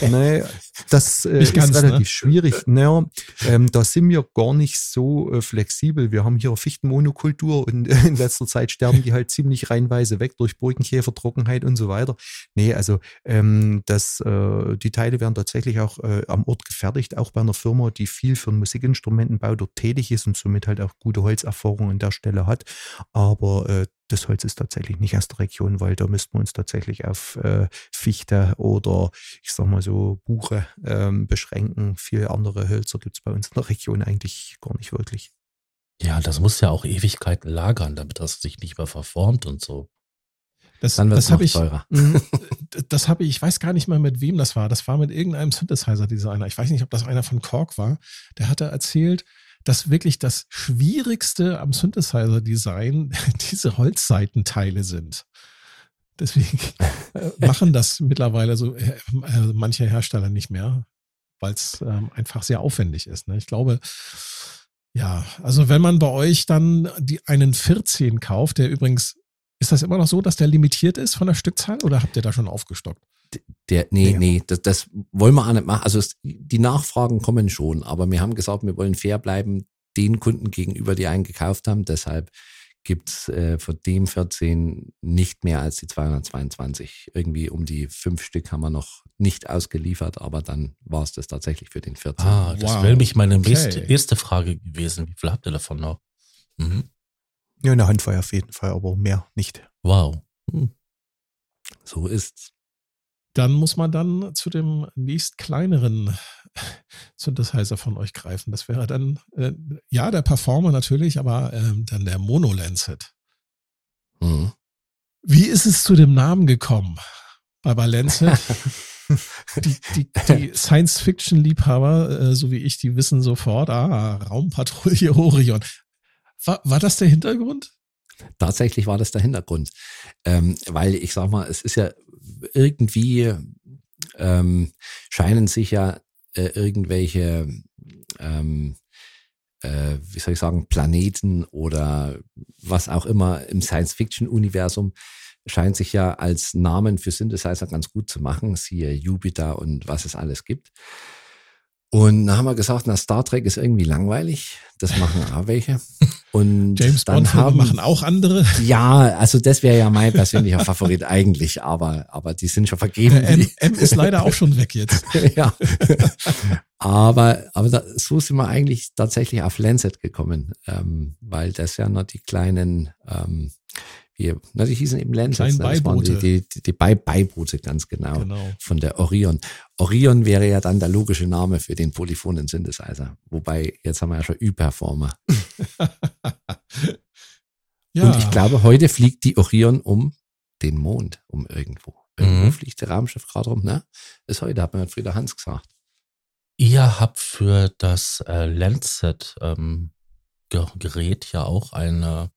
nee, das äh, ist ganz, relativ ne? schwierig. Naja, ähm, da sind wir gar nicht so äh, flexibel. Wir haben hier Fichtenmonokultur und äh, in letzter Zeit sterben die halt ziemlich reinweise weg durch Burgenkäfer, Trockenheit und so weiter. Nee, also ähm, das, äh, die Teile werden tatsächlich auch äh, am Ort gefertigt, auch bei einer Firma, die viel für den Musikinstrumentenbau dort tätig ist und somit halt auch gute Holzerfahrung an der Stelle hat. Aber äh, das Holz ist tatsächlich nicht aus der Region, weil da müssten wir uns tatsächlich auf äh, Fichte oder ich sag mal so Buche ähm, beschränken. Viele andere Hölzer gibt es bei uns in der Region eigentlich gar nicht wirklich. Ja, das muss ja auch Ewigkeiten lagern, damit das sich nicht mehr verformt und so. Das, das habe ich, mhm. das habe ich, ich weiß gar nicht mehr mit wem das war. Das war mit irgendeinem Synthesizer-Designer. Ich weiß nicht, ob das einer von Korg war. Der hatte erzählt, dass wirklich das Schwierigste am Synthesizer-Design diese Holzseitenteile sind. Deswegen äh, machen das mittlerweile so äh, äh, manche Hersteller nicht mehr, weil es ähm, einfach sehr aufwendig ist. Ne? Ich glaube, ja, also wenn man bei euch dann die, einen 14 kauft, der übrigens, ist das immer noch so, dass der limitiert ist von der Stückzahl oder habt ihr da schon aufgestockt? Der, nee, ja. nee, das, das wollen wir auch nicht machen. Also es, die Nachfragen kommen schon, aber wir haben gesagt, wir wollen fair bleiben den Kunden gegenüber, die einen gekauft haben. Deshalb gibt's äh, von dem 14 nicht mehr als die 222. Irgendwie um die fünf Stück haben wir noch nicht ausgeliefert, aber dann war es das tatsächlich für den 14. Ah, das wow. wäre nämlich meine okay. erste Frage gewesen. Wie viel habt ihr davon noch? Mhm. Ja, eine Handvoll auf jeden Fall, aber mehr nicht. Wow. Hm. So ist's. Dann muss man dann zu dem nächst kleineren Synthesizer von euch greifen. Das wäre dann, äh, ja, der Performer natürlich, aber äh, dann der Mono Lancet. Mhm. Wie ist es zu dem Namen gekommen bei Lancet? die, die, die Science-Fiction-Liebhaber, äh, so wie ich, die wissen sofort, ah, Raumpatrouille Orion. War, war das der Hintergrund? Tatsächlich war das der Hintergrund. Ähm, weil ich sag mal, es ist ja irgendwie ähm, scheinen sich ja äh, irgendwelche, ähm, äh, wie soll ich sagen, Planeten oder was auch immer im Science-Fiction-Universum scheint sich ja als Namen für Synthesizer ganz gut zu machen, siehe Jupiter und was es alles gibt. Und dann haben wir gesagt, na, Star Trek ist irgendwie langweilig. Das machen auch welche. Und James dann Bond haben, machen auch andere. Ja, also das wäre ja mein persönlicher Favorit eigentlich, aber, aber die sind schon vergeben. M, M ist leider auch schon weg jetzt. ja. Aber, aber da, so sind wir eigentlich tatsächlich auf Lancet gekommen, ähm, weil das ja noch die kleinen ähm, wir, na, die hießen eben Landsets. Ne? Das waren die, die, die, die Beiboote, ganz genau, genau, von der Orion. Orion wäre ja dann der logische Name für den polyphonen Synthesizer. Wobei, jetzt haben wir ja schon Ü-Performer. ja. Und ich glaube, heute fliegt die Orion um den Mond, um irgendwo. Irgendwo mhm. fliegt der Raumschiff gerade rum, ne? Ist heute, hat mir Frieder Hans gesagt. Ihr habt für das äh, Lancet ähm, Gerät ja auch eine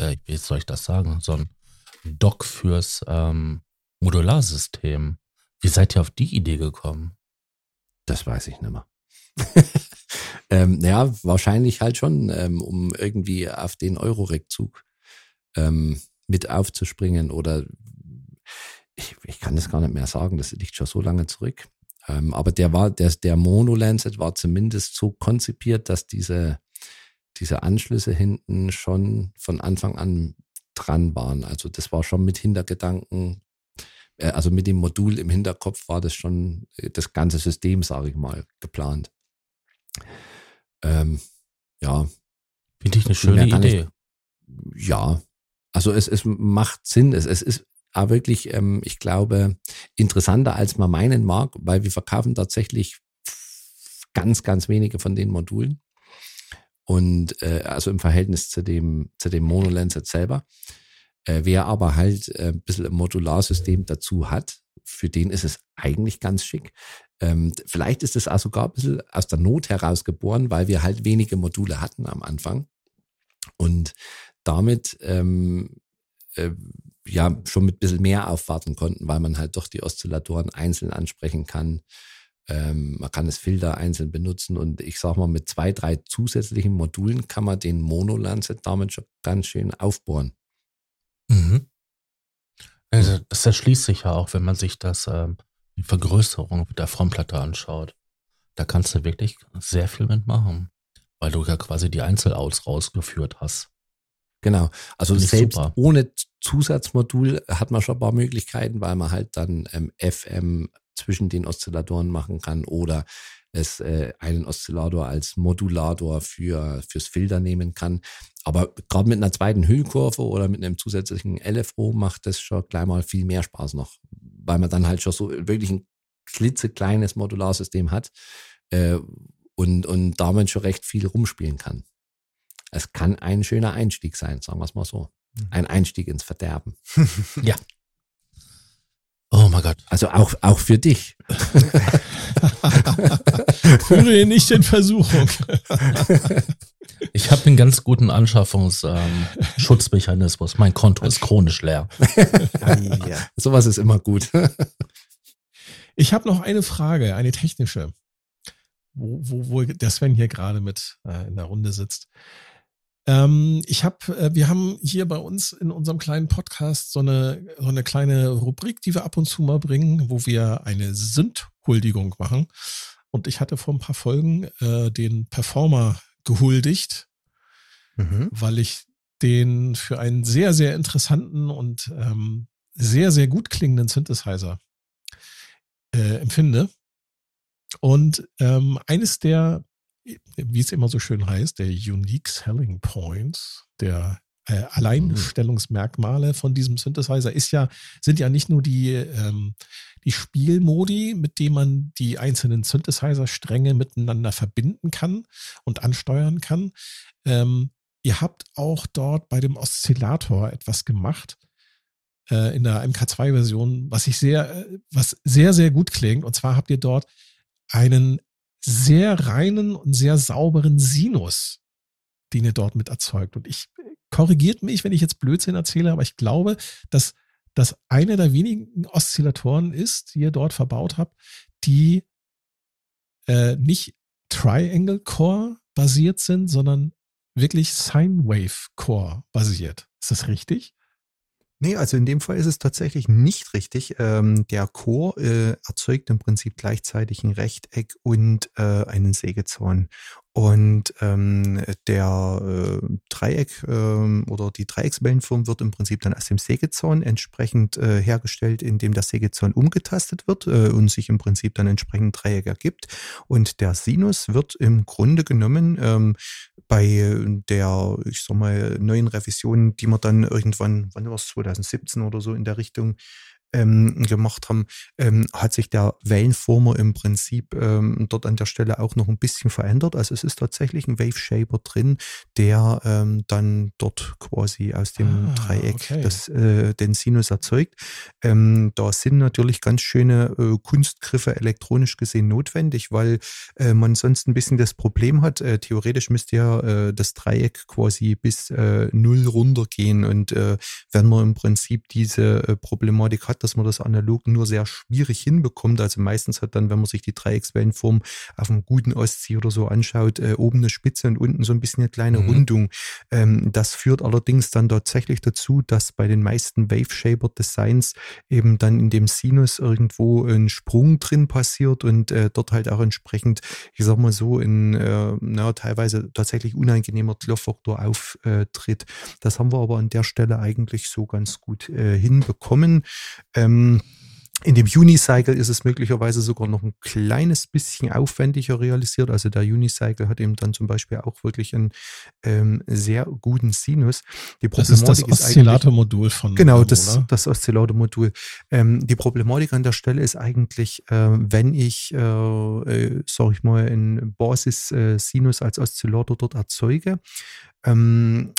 äh, wie soll ich das sagen, so ein Dock fürs ähm, Modularsystem. Wie seid ihr auf die Idee gekommen? Das weiß ich nicht mehr. ähm, ja, wahrscheinlich halt schon, ähm, um irgendwie auf den Euro-Rückzug ähm, mit aufzuspringen oder ich, ich kann das gar nicht mehr sagen, das liegt schon so lange zurück. Ähm, aber der war, der, der Mono-Lancet war zumindest so konzipiert, dass diese diese Anschlüsse hinten schon von Anfang an dran waren. Also das war schon mit Hintergedanken, äh, also mit dem Modul im Hinterkopf war das schon äh, das ganze System, sage ich mal, geplant. Ähm, ja. Finde ich eine schöne Idee. Ja, also es, es macht Sinn. Es, es ist auch wirklich, ähm, ich glaube, interessanter, als man meinen mag, weil wir verkaufen tatsächlich ganz, ganz wenige von den Modulen. Und äh, also im Verhältnis zu dem, zu dem Monolenset selber. Äh, wer aber halt äh, ein bisschen ein Modularsystem dazu hat, für den ist es eigentlich ganz schick. Ähm, vielleicht ist es auch sogar ein bisschen aus der Not heraus geboren, weil wir halt wenige Module hatten am Anfang. Und damit ähm, äh, ja schon mit ein bisschen mehr aufwarten konnten, weil man halt doch die Oszillatoren einzeln ansprechen kann. Ähm, man kann das Filter einzeln benutzen und ich sag mal, mit zwei, drei zusätzlichen Modulen kann man den Mono-Lancet damit schon ganz schön aufbohren. Mhm. Also das erschließt sich ja auch, wenn man sich das, ähm, die Vergrößerung der Frontplatte anschaut. Da kannst du wirklich sehr viel mitmachen, weil du ja quasi die Einzelouts rausgeführt hast. Genau. Also selbst super. ohne Zusatzmodul hat man schon ein paar Möglichkeiten, weil man halt dann ähm, FM zwischen den Oszillatoren machen kann oder es äh, einen Oszillator als Modulator für fürs Filter nehmen kann. Aber gerade mit einer zweiten Hüllkurve oder mit einem zusätzlichen LFO macht das schon gleich mal viel mehr Spaß noch, weil man dann halt schon so wirklich ein klitzekleines Modularsystem hat äh, und, und damit schon recht viel rumspielen kann. Es kann ein schöner Einstieg sein, sagen wir es mal so. Mhm. Ein Einstieg ins Verderben. ja. Oh, Oh Gott. Also auch, auch für dich. Führe ihn nicht in Versuchung. Ich habe einen ganz guten Anschaffungsschutzmechanismus. Ähm, mein Konto ist chronisch leer. ja. Sowas ist immer gut. Ich habe noch eine Frage, eine technische, wo, wo, wo der Sven hier gerade mit äh, in der Runde sitzt. Ähm, ich habe, äh, wir haben hier bei uns in unserem kleinen Podcast so eine, so eine kleine Rubrik, die wir ab und zu mal bringen, wo wir eine Sündhuldigung machen. Und ich hatte vor ein paar Folgen äh, den Performer gehuldigt, mhm. weil ich den für einen sehr, sehr interessanten und ähm, sehr, sehr gut klingenden Synthesizer äh, empfinde. Und ähm, eines der, wie es immer so schön heißt, der Unique Selling Points, der äh, Alleinstellungsmerkmale von diesem Synthesizer ist ja, sind ja nicht nur die, ähm, die Spielmodi, mit denen man die einzelnen Synthesizer-Stränge miteinander verbinden kann und ansteuern kann. Ähm, ihr habt auch dort bei dem Oszillator etwas gemacht äh, in der MK2-Version, was ich sehr, äh, was sehr, sehr gut klingt. Und zwar habt ihr dort einen sehr reinen und sehr sauberen Sinus, den ihr dort mit erzeugt. Und ich korrigiert mich, wenn ich jetzt Blödsinn erzähle, aber ich glaube, dass das eine der wenigen Oszillatoren ist, die ihr dort verbaut habt, die äh, nicht Triangle Core basiert sind, sondern wirklich Sine Wave Core basiert. Ist das richtig? Nee, also in dem Fall ist es tatsächlich nicht richtig. Ähm, der Chor äh, erzeugt im Prinzip gleichzeitig ein Rechteck und äh, einen Sägezahn. Und ähm, der äh, Dreieck ähm, oder die Dreieckswellenform wird im Prinzip dann aus dem Sägezahn entsprechend äh, hergestellt, indem der Sägezahn umgetastet wird äh, und sich im Prinzip dann entsprechend Dreieck ergibt. Und der Sinus wird im Grunde genommen ähm, bei der, ich sag mal, neuen Revision, die man dann irgendwann, wann war es, 2017 oder so in der Richtung ähm, gemacht haben, ähm, hat sich der Wellenformer im Prinzip ähm, dort an der Stelle auch noch ein bisschen verändert. Also es ist tatsächlich ein Wave Shaper drin, der ähm, dann dort quasi aus dem ah, Dreieck okay. das, äh, den Sinus erzeugt. Ähm, da sind natürlich ganz schöne äh, Kunstgriffe elektronisch gesehen notwendig, weil äh, man sonst ein bisschen das Problem hat. Äh, theoretisch müsste ja äh, das Dreieck quasi bis äh, null runtergehen und äh, wenn man im Prinzip diese äh, Problematik hat, dass man das analog nur sehr schwierig hinbekommt. Also meistens hat dann, wenn man sich die Dreieckswellenform auf einem guten Ostsee oder so anschaut, äh, oben eine Spitze und unten so ein bisschen eine kleine mhm. Rundung. Ähm, das führt allerdings dann tatsächlich dazu, dass bei den meisten Wave Shaper Designs eben dann in dem Sinus irgendwo ein Sprung drin passiert und äh, dort halt auch entsprechend, ich sag mal so, in äh, na, teilweise tatsächlich unangenehmer Klirrfaktor auftritt. Das haben wir aber an der Stelle eigentlich so ganz gut äh, hinbekommen. Ähm, in dem Unicycle ist es möglicherweise sogar noch ein kleines bisschen aufwendiger realisiert. Also der Unicycle hat eben dann zum Beispiel auch wirklich einen ähm, sehr guten Sinus. Die Problematik das ist das Oszillatormodul von Genau, das, das Oszillatormodul. Ähm, die Problematik an der Stelle ist eigentlich, äh, wenn ich, äh, äh, sag ich mal, einen Basis-Sinus als Oszillator dort erzeuge, ähm,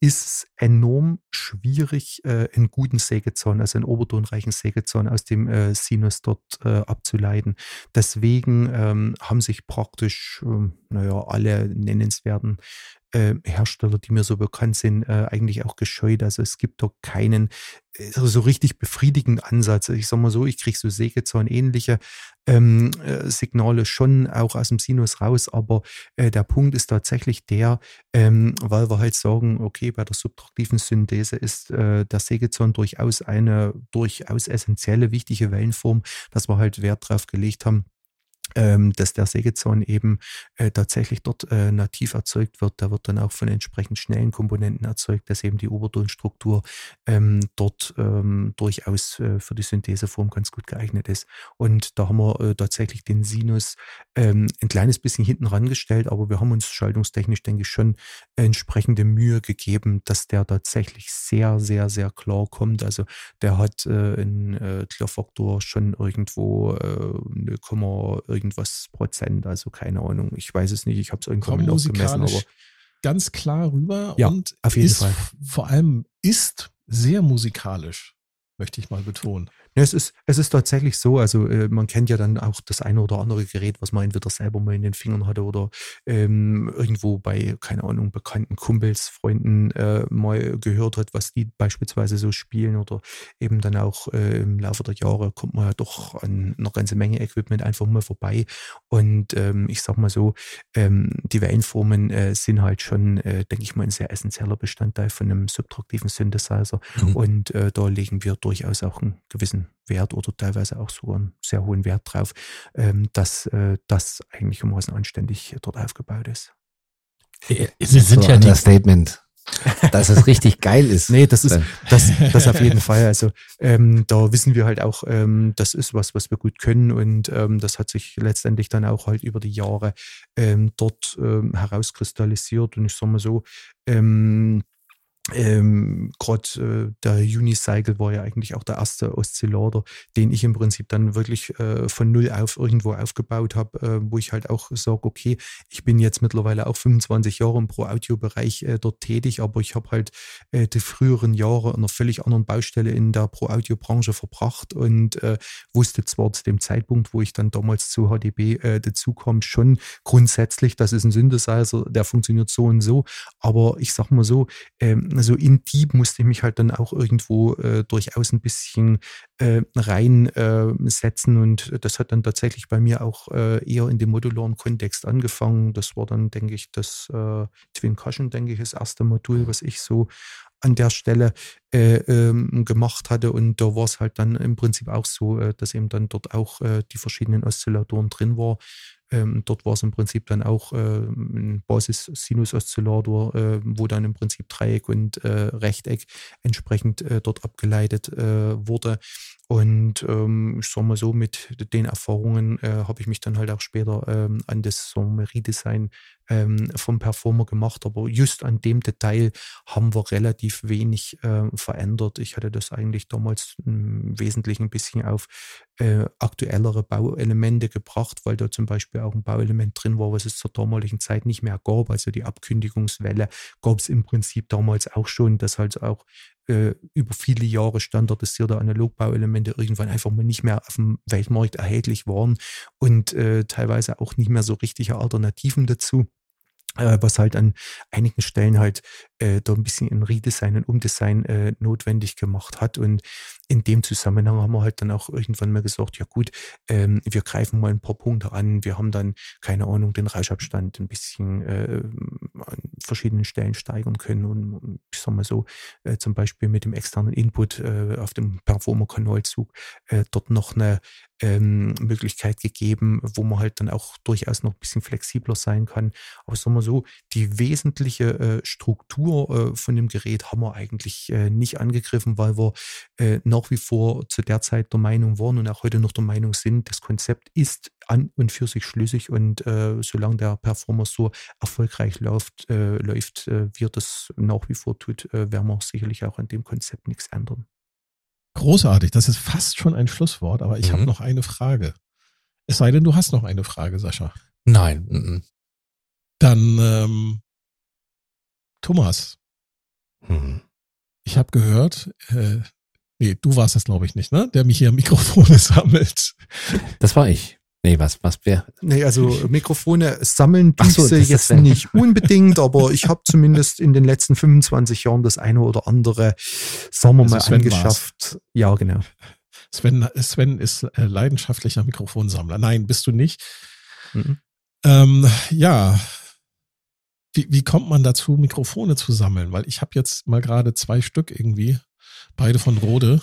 ist es enorm schwierig, äh, einen guten Sägezahn, also einen obertonreichen Sägezahn aus dem äh, Sinus dort äh, abzuleiten. Deswegen ähm, haben sich praktisch, ähm, naja, alle nennenswerten äh, Hersteller, die mir so bekannt sind, äh, eigentlich auch gescheut. Also es gibt doch keinen äh, so richtig befriedigenden Ansatz. Ich sag mal so, ich kriege so Sägezahn-ähnliche ähm, äh, Signale schon auch aus dem Sinus raus, aber der Punkt ist tatsächlich der, ähm, weil wir halt sagen, okay, bei der subtraktiven Synthese ist der Sägezahn durchaus eine durchaus essentielle, wichtige Wellenform, dass wir halt Wert drauf gelegt haben, ähm, dass der Sägezahn eben äh, tatsächlich dort äh, nativ erzeugt wird. Der wird dann auch von entsprechend schnellen Komponenten erzeugt, dass eben die Obertonstruktur ähm, dort ähm, durchaus äh, für die Syntheseform ganz gut geeignet ist. Und da haben wir äh, tatsächlich den Sinus ähm, ein kleines bisschen hinten rangestellt, aber wir haben uns schaltungstechnisch, denke ich, schon entsprechende Mühe gegeben, dass der tatsächlich sehr, sehr, sehr klar kommt. Also der hat äh, einen äh, Klirrfaktor schon irgendwo äh, 0, irgendwas Prozent, also keine Ahnung, ich weiß es nicht, ich habe es irgendwann noch gemessen, aber ganz klar rüber ja, und auf jeden ist Fall. vor allem ist sehr musikalisch, möchte ich mal betonen. Ja, es ist, es ist tatsächlich so, also äh, man kennt ja dann auch das eine oder andere Gerät, was man entweder selber mal in den Fingern hatte oder ähm, irgendwo bei, keine Ahnung, bekannten Kumpels, Freunden äh, mal gehört hat, was die beispielsweise so spielen oder eben dann auch äh, im Laufe der Jahre kommt man ja doch an eine ganze Menge Equipment einfach mal vorbei. Und ähm, ich sag mal so, ähm, die Wellenformen äh, sind halt schon, äh, denke ich mal, ein sehr essentieller Bestandteil von einem subtraktiven Synthesizer. Mhm. und äh, da legen wir durchaus auch einen gewissen Wert oder teilweise auch sogar einen sehr hohen Wert drauf, ähm, dass äh, das eigentlich umfassend anständig dort aufgebaut ist. Sie sind so ja ein Statement. Dass es richtig geil ist. Nee, das ist das, das auf jeden Fall. Also ähm, da wissen wir halt auch, ähm, das ist was, was wir gut können und ähm, das hat sich letztendlich dann auch halt über die Jahre ähm, dort ähm, herauskristallisiert und ich sag mal so, ähm, ähm, Gerade äh, der Unicycle war ja eigentlich auch der erste Oszillator, den ich im Prinzip dann wirklich äh, von null auf irgendwo aufgebaut habe, äh, wo ich halt auch sage, okay, ich bin jetzt mittlerweile auch 25 Jahre im Pro-Audio-Bereich äh, dort tätig, aber ich habe halt äh, die früheren Jahre an einer völlig anderen Baustelle in der Pro-Audio-Branche verbracht und äh, wusste zwar zu dem Zeitpunkt, wo ich dann damals zu HDB äh, dazu kam, schon grundsätzlich, das ist ein Synthesizer, der funktioniert so und so, aber ich sag mal so, ähm, also in Dieb musste ich mich halt dann auch irgendwo äh, durchaus ein bisschen äh, reinsetzen äh, und das hat dann tatsächlich bei mir auch äh, eher in dem modularen Kontext angefangen. Das war dann, denke ich, das äh, Twin Cushion, denke ich, das erste Modul, was ich so an der Stelle äh, ähm, gemacht hatte. Und da war es halt dann im Prinzip auch so, dass eben dann dort auch die verschiedenen Oszillatoren drin war. Ähm, dort war es im Prinzip dann auch äh, ein Basis-Sinus-Oszillator, äh, wo dann im Prinzip Dreieck und äh, Rechteck entsprechend dort abgeleitet wurde. Und ähm, ich sag mal so, mit den Erfahrungen äh, habe ich mich dann halt auch später ähm, an das Sommerie-Design ähm, vom Performer gemacht. Aber just an dem Detail haben wir relativ wenig äh, verändert. Ich hatte das eigentlich damals im Wesentlichen ein bisschen auf äh, aktuellere Bauelemente gebracht, weil da zum Beispiel auch ein Bauelement drin war, was es zur damaligen Zeit nicht mehr gab. Also die Abkündigungswelle gab es im Prinzip damals auch schon, dass halt auch äh, über viele Jahre standardisierte Analogbauelemente irgendwann einfach mal nicht mehr auf dem Weltmarkt erhältlich waren und äh, teilweise auch nicht mehr so richtige Alternativen dazu was halt an einigen Stellen halt äh, da ein bisschen ein Redesign und Umdesign äh, notwendig gemacht hat. Und in dem Zusammenhang haben wir halt dann auch irgendwann mal gesagt, ja gut, ähm, wir greifen mal ein paar Punkte an. Wir haben dann, keine Ahnung, den Rauschabstand ein bisschen äh, an verschiedenen Stellen steigern können. Und ich sag mal so, äh, zum Beispiel mit dem externen Input äh, auf dem Performer-Kanalzug äh, dort noch eine ähm, Möglichkeit gegeben, wo man halt dann auch durchaus noch ein bisschen flexibler sein kann. Aber sagen wir so, die wesentliche äh, Struktur äh, von dem Gerät haben wir eigentlich äh, nicht angegriffen, weil wir äh, nach wie vor zu der Zeit der Meinung waren und auch heute noch der Meinung sind, das Konzept ist an und für sich schlüssig und äh, solange der Performer so erfolgreich läuft, äh, läuft wie er das nach wie vor tut, werden wir sicherlich auch an dem Konzept nichts ändern. Großartig, das ist fast schon ein Schlusswort, aber ich mhm. habe noch eine Frage. Es sei denn, du hast noch eine Frage, Sascha. Nein. Mhm. Dann, ähm, Thomas. Mhm. Ich habe gehört, äh, nee, du warst das, glaube ich, nicht, ne? Der mich hier Mikrofone sammelt. Das war ich. Nee, was, was wäre? Nee, also Mikrofone sammeln diese so, jetzt nicht unbedingt, aber ich habe zumindest in den letzten 25 Jahren das eine oder andere, sagen wir also mal, Sven angeschafft. War's. Ja, genau. Sven, Sven ist äh, leidenschaftlicher Mikrofonsammler. Nein, bist du nicht. Mhm. Ähm, ja. Wie, wie kommt man dazu, Mikrofone zu sammeln? Weil ich habe jetzt mal gerade zwei Stück irgendwie, beide von Rode.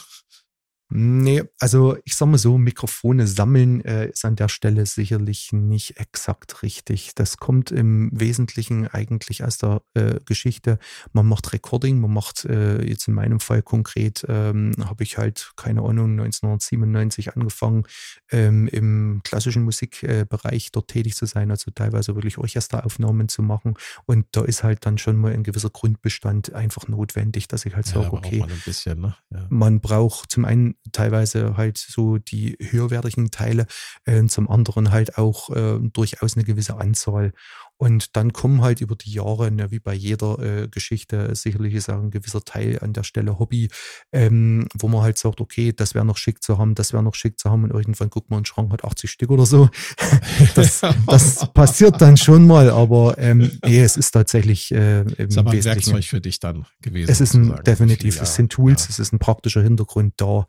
Nee, also ich sag mal so, Mikrofone sammeln äh, ist an der Stelle sicherlich nicht exakt richtig. Das kommt im Wesentlichen eigentlich aus der äh, Geschichte. Man macht Recording, man macht äh, jetzt in meinem Fall konkret, ähm, habe ich halt, keine Ahnung, 1997 angefangen, ähm, im klassischen Musikbereich dort tätig zu sein, also teilweise wirklich Orchesteraufnahmen zu machen. Und da ist halt dann schon mal ein gewisser Grundbestand einfach notwendig, dass ich halt ja, sage, okay, man, bisschen, ne? ja. man braucht zum einen teilweise halt so die höherwertigen Teile, äh, zum anderen halt auch äh, durchaus eine gewisse Anzahl. Und dann kommen halt über die Jahre, ne, wie bei jeder äh, Geschichte, sicherlich ist auch ein gewisser Teil an der Stelle Hobby, ähm, wo man halt sagt, okay, das wäre noch schick zu haben, das wäre noch schick zu haben und irgendwann guckt man, ein Schrank hat 80 Stück oder so. das, das passiert dann schon mal, aber ähm, nee, es ist tatsächlich äh, im ist aber ein Werkzeug für dich dann gewesen. Es ist ein, definitiv, es sind Tools, ja. es ist ein praktischer Hintergrund da.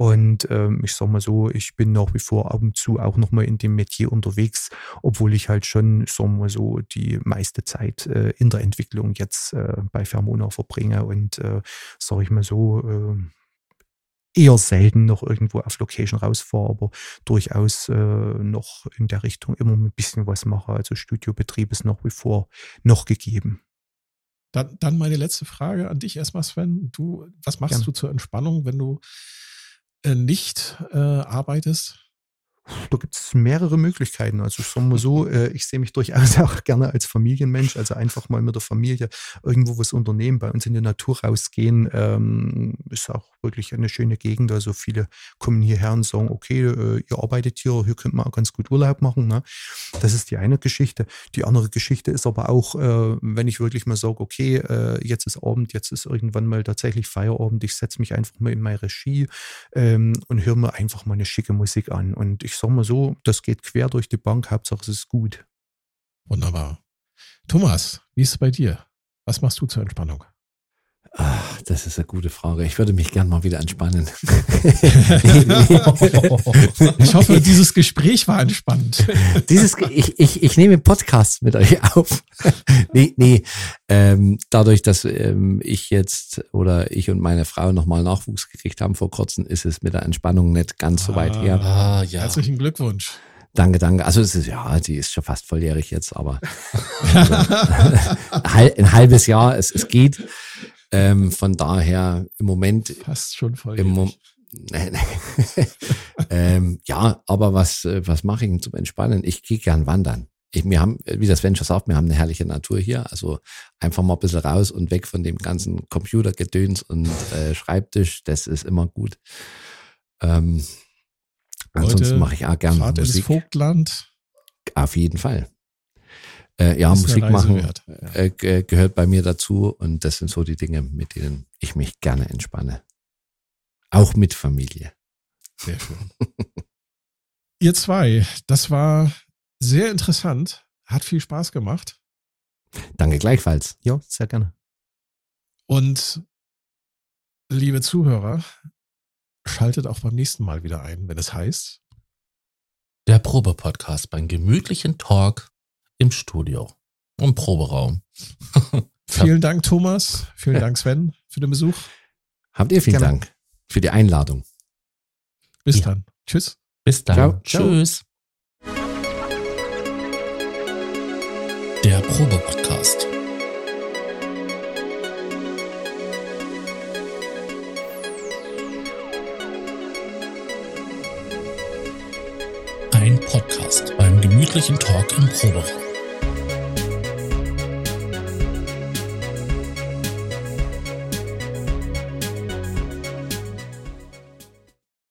Und ähm, ich sag mal so, ich bin nach wie vor ab und zu auch nochmal in dem Metier unterwegs, obwohl ich halt schon, ich sag mal so, die meiste Zeit äh, in der Entwicklung jetzt äh, bei Fermona verbringe und äh, sag ich mal so, äh, eher selten noch irgendwo auf Location rausfahre, aber durchaus äh, noch in der Richtung immer ein bisschen was mache. Also Studiobetrieb ist nach wie vor noch gegeben. Dann, dann meine letzte Frage an dich erstmal, Sven. Du, was machst Gern. du zur Entspannung, wenn du nicht äh, arbeitest? Da gibt es mehrere Möglichkeiten. Also sagen wir so, äh, ich sehe mich durchaus auch gerne als Familienmensch, also einfach mal mit der Familie irgendwo was unternehmen, bei uns in die Natur rausgehen, ähm, ist auch wirklich eine schöne Gegend. Also viele kommen hierher und sagen, okay, äh, ihr arbeitet hier, hier könnt man auch ganz gut Urlaub machen. Ne? Das ist die eine Geschichte. Die andere Geschichte ist aber auch, äh, wenn ich wirklich mal sage, okay, äh, jetzt ist Abend, jetzt ist irgendwann mal tatsächlich Feierabend, ich setze mich einfach mal in meine Regie ähm, und höre mir einfach mal eine schicke Musik an. Und ich sag mal so, das geht quer durch die Bank, Hauptsache es ist gut. Wunderbar. Thomas, wie ist es bei dir? Was machst du zur Entspannung? Ach, das ist eine gute Frage. Ich würde mich gern mal wieder entspannen. ich hoffe, dieses Gespräch war entspannt. Dieses, ich, ich, ich nehme Podcasts mit euch auf. nee, nee. Ähm, dadurch, dass ähm, ich jetzt oder ich und meine Frau nochmal Nachwuchs gekriegt haben vor kurzem, ist es mit der Entspannung nicht ganz ah, so weit her. Ah, ja. Herzlichen Glückwunsch. Danke, danke. Also es ist ja, die ist schon fast volljährig jetzt, aber also, ein halbes Jahr, es, es geht. Ähm, von daher im Moment. Fast schon voll. Im ähm, ja, aber was, äh, was mache ich zum Entspannen? Ich gehe gern wandern. Ich, wir haben, wie das schon sagt, wir haben eine herrliche Natur hier. Also einfach mal ein bisschen raus und weg von dem ganzen Computergedöns und äh, Schreibtisch. Das ist immer gut. Ähm, ansonsten mache ich auch gern Fahrt Musik. Vogtland. Auf jeden Fall. Äh, ja, Musik machen äh, gehört bei mir dazu und das sind so die Dinge, mit denen ich mich gerne entspanne. Auch mit Familie. Sehr schön. Ihr zwei, das war sehr interessant, hat viel Spaß gemacht. Danke gleichfalls. Ja, sehr gerne. Und liebe Zuhörer, schaltet auch beim nächsten Mal wieder ein, wenn es heißt. Der Probe-Podcast beim gemütlichen Talk im Studio, im Proberaum. vielen Dank, Thomas. Vielen Dank, Sven, für den Besuch. Habt ihr vielen Gerne. Dank für die Einladung. Bis ja. dann. Tschüss. Bis dann. Ciao. Tschüss. Der Probe-Podcast. Ein Podcast beim gemütlichen Talk im Proberaum.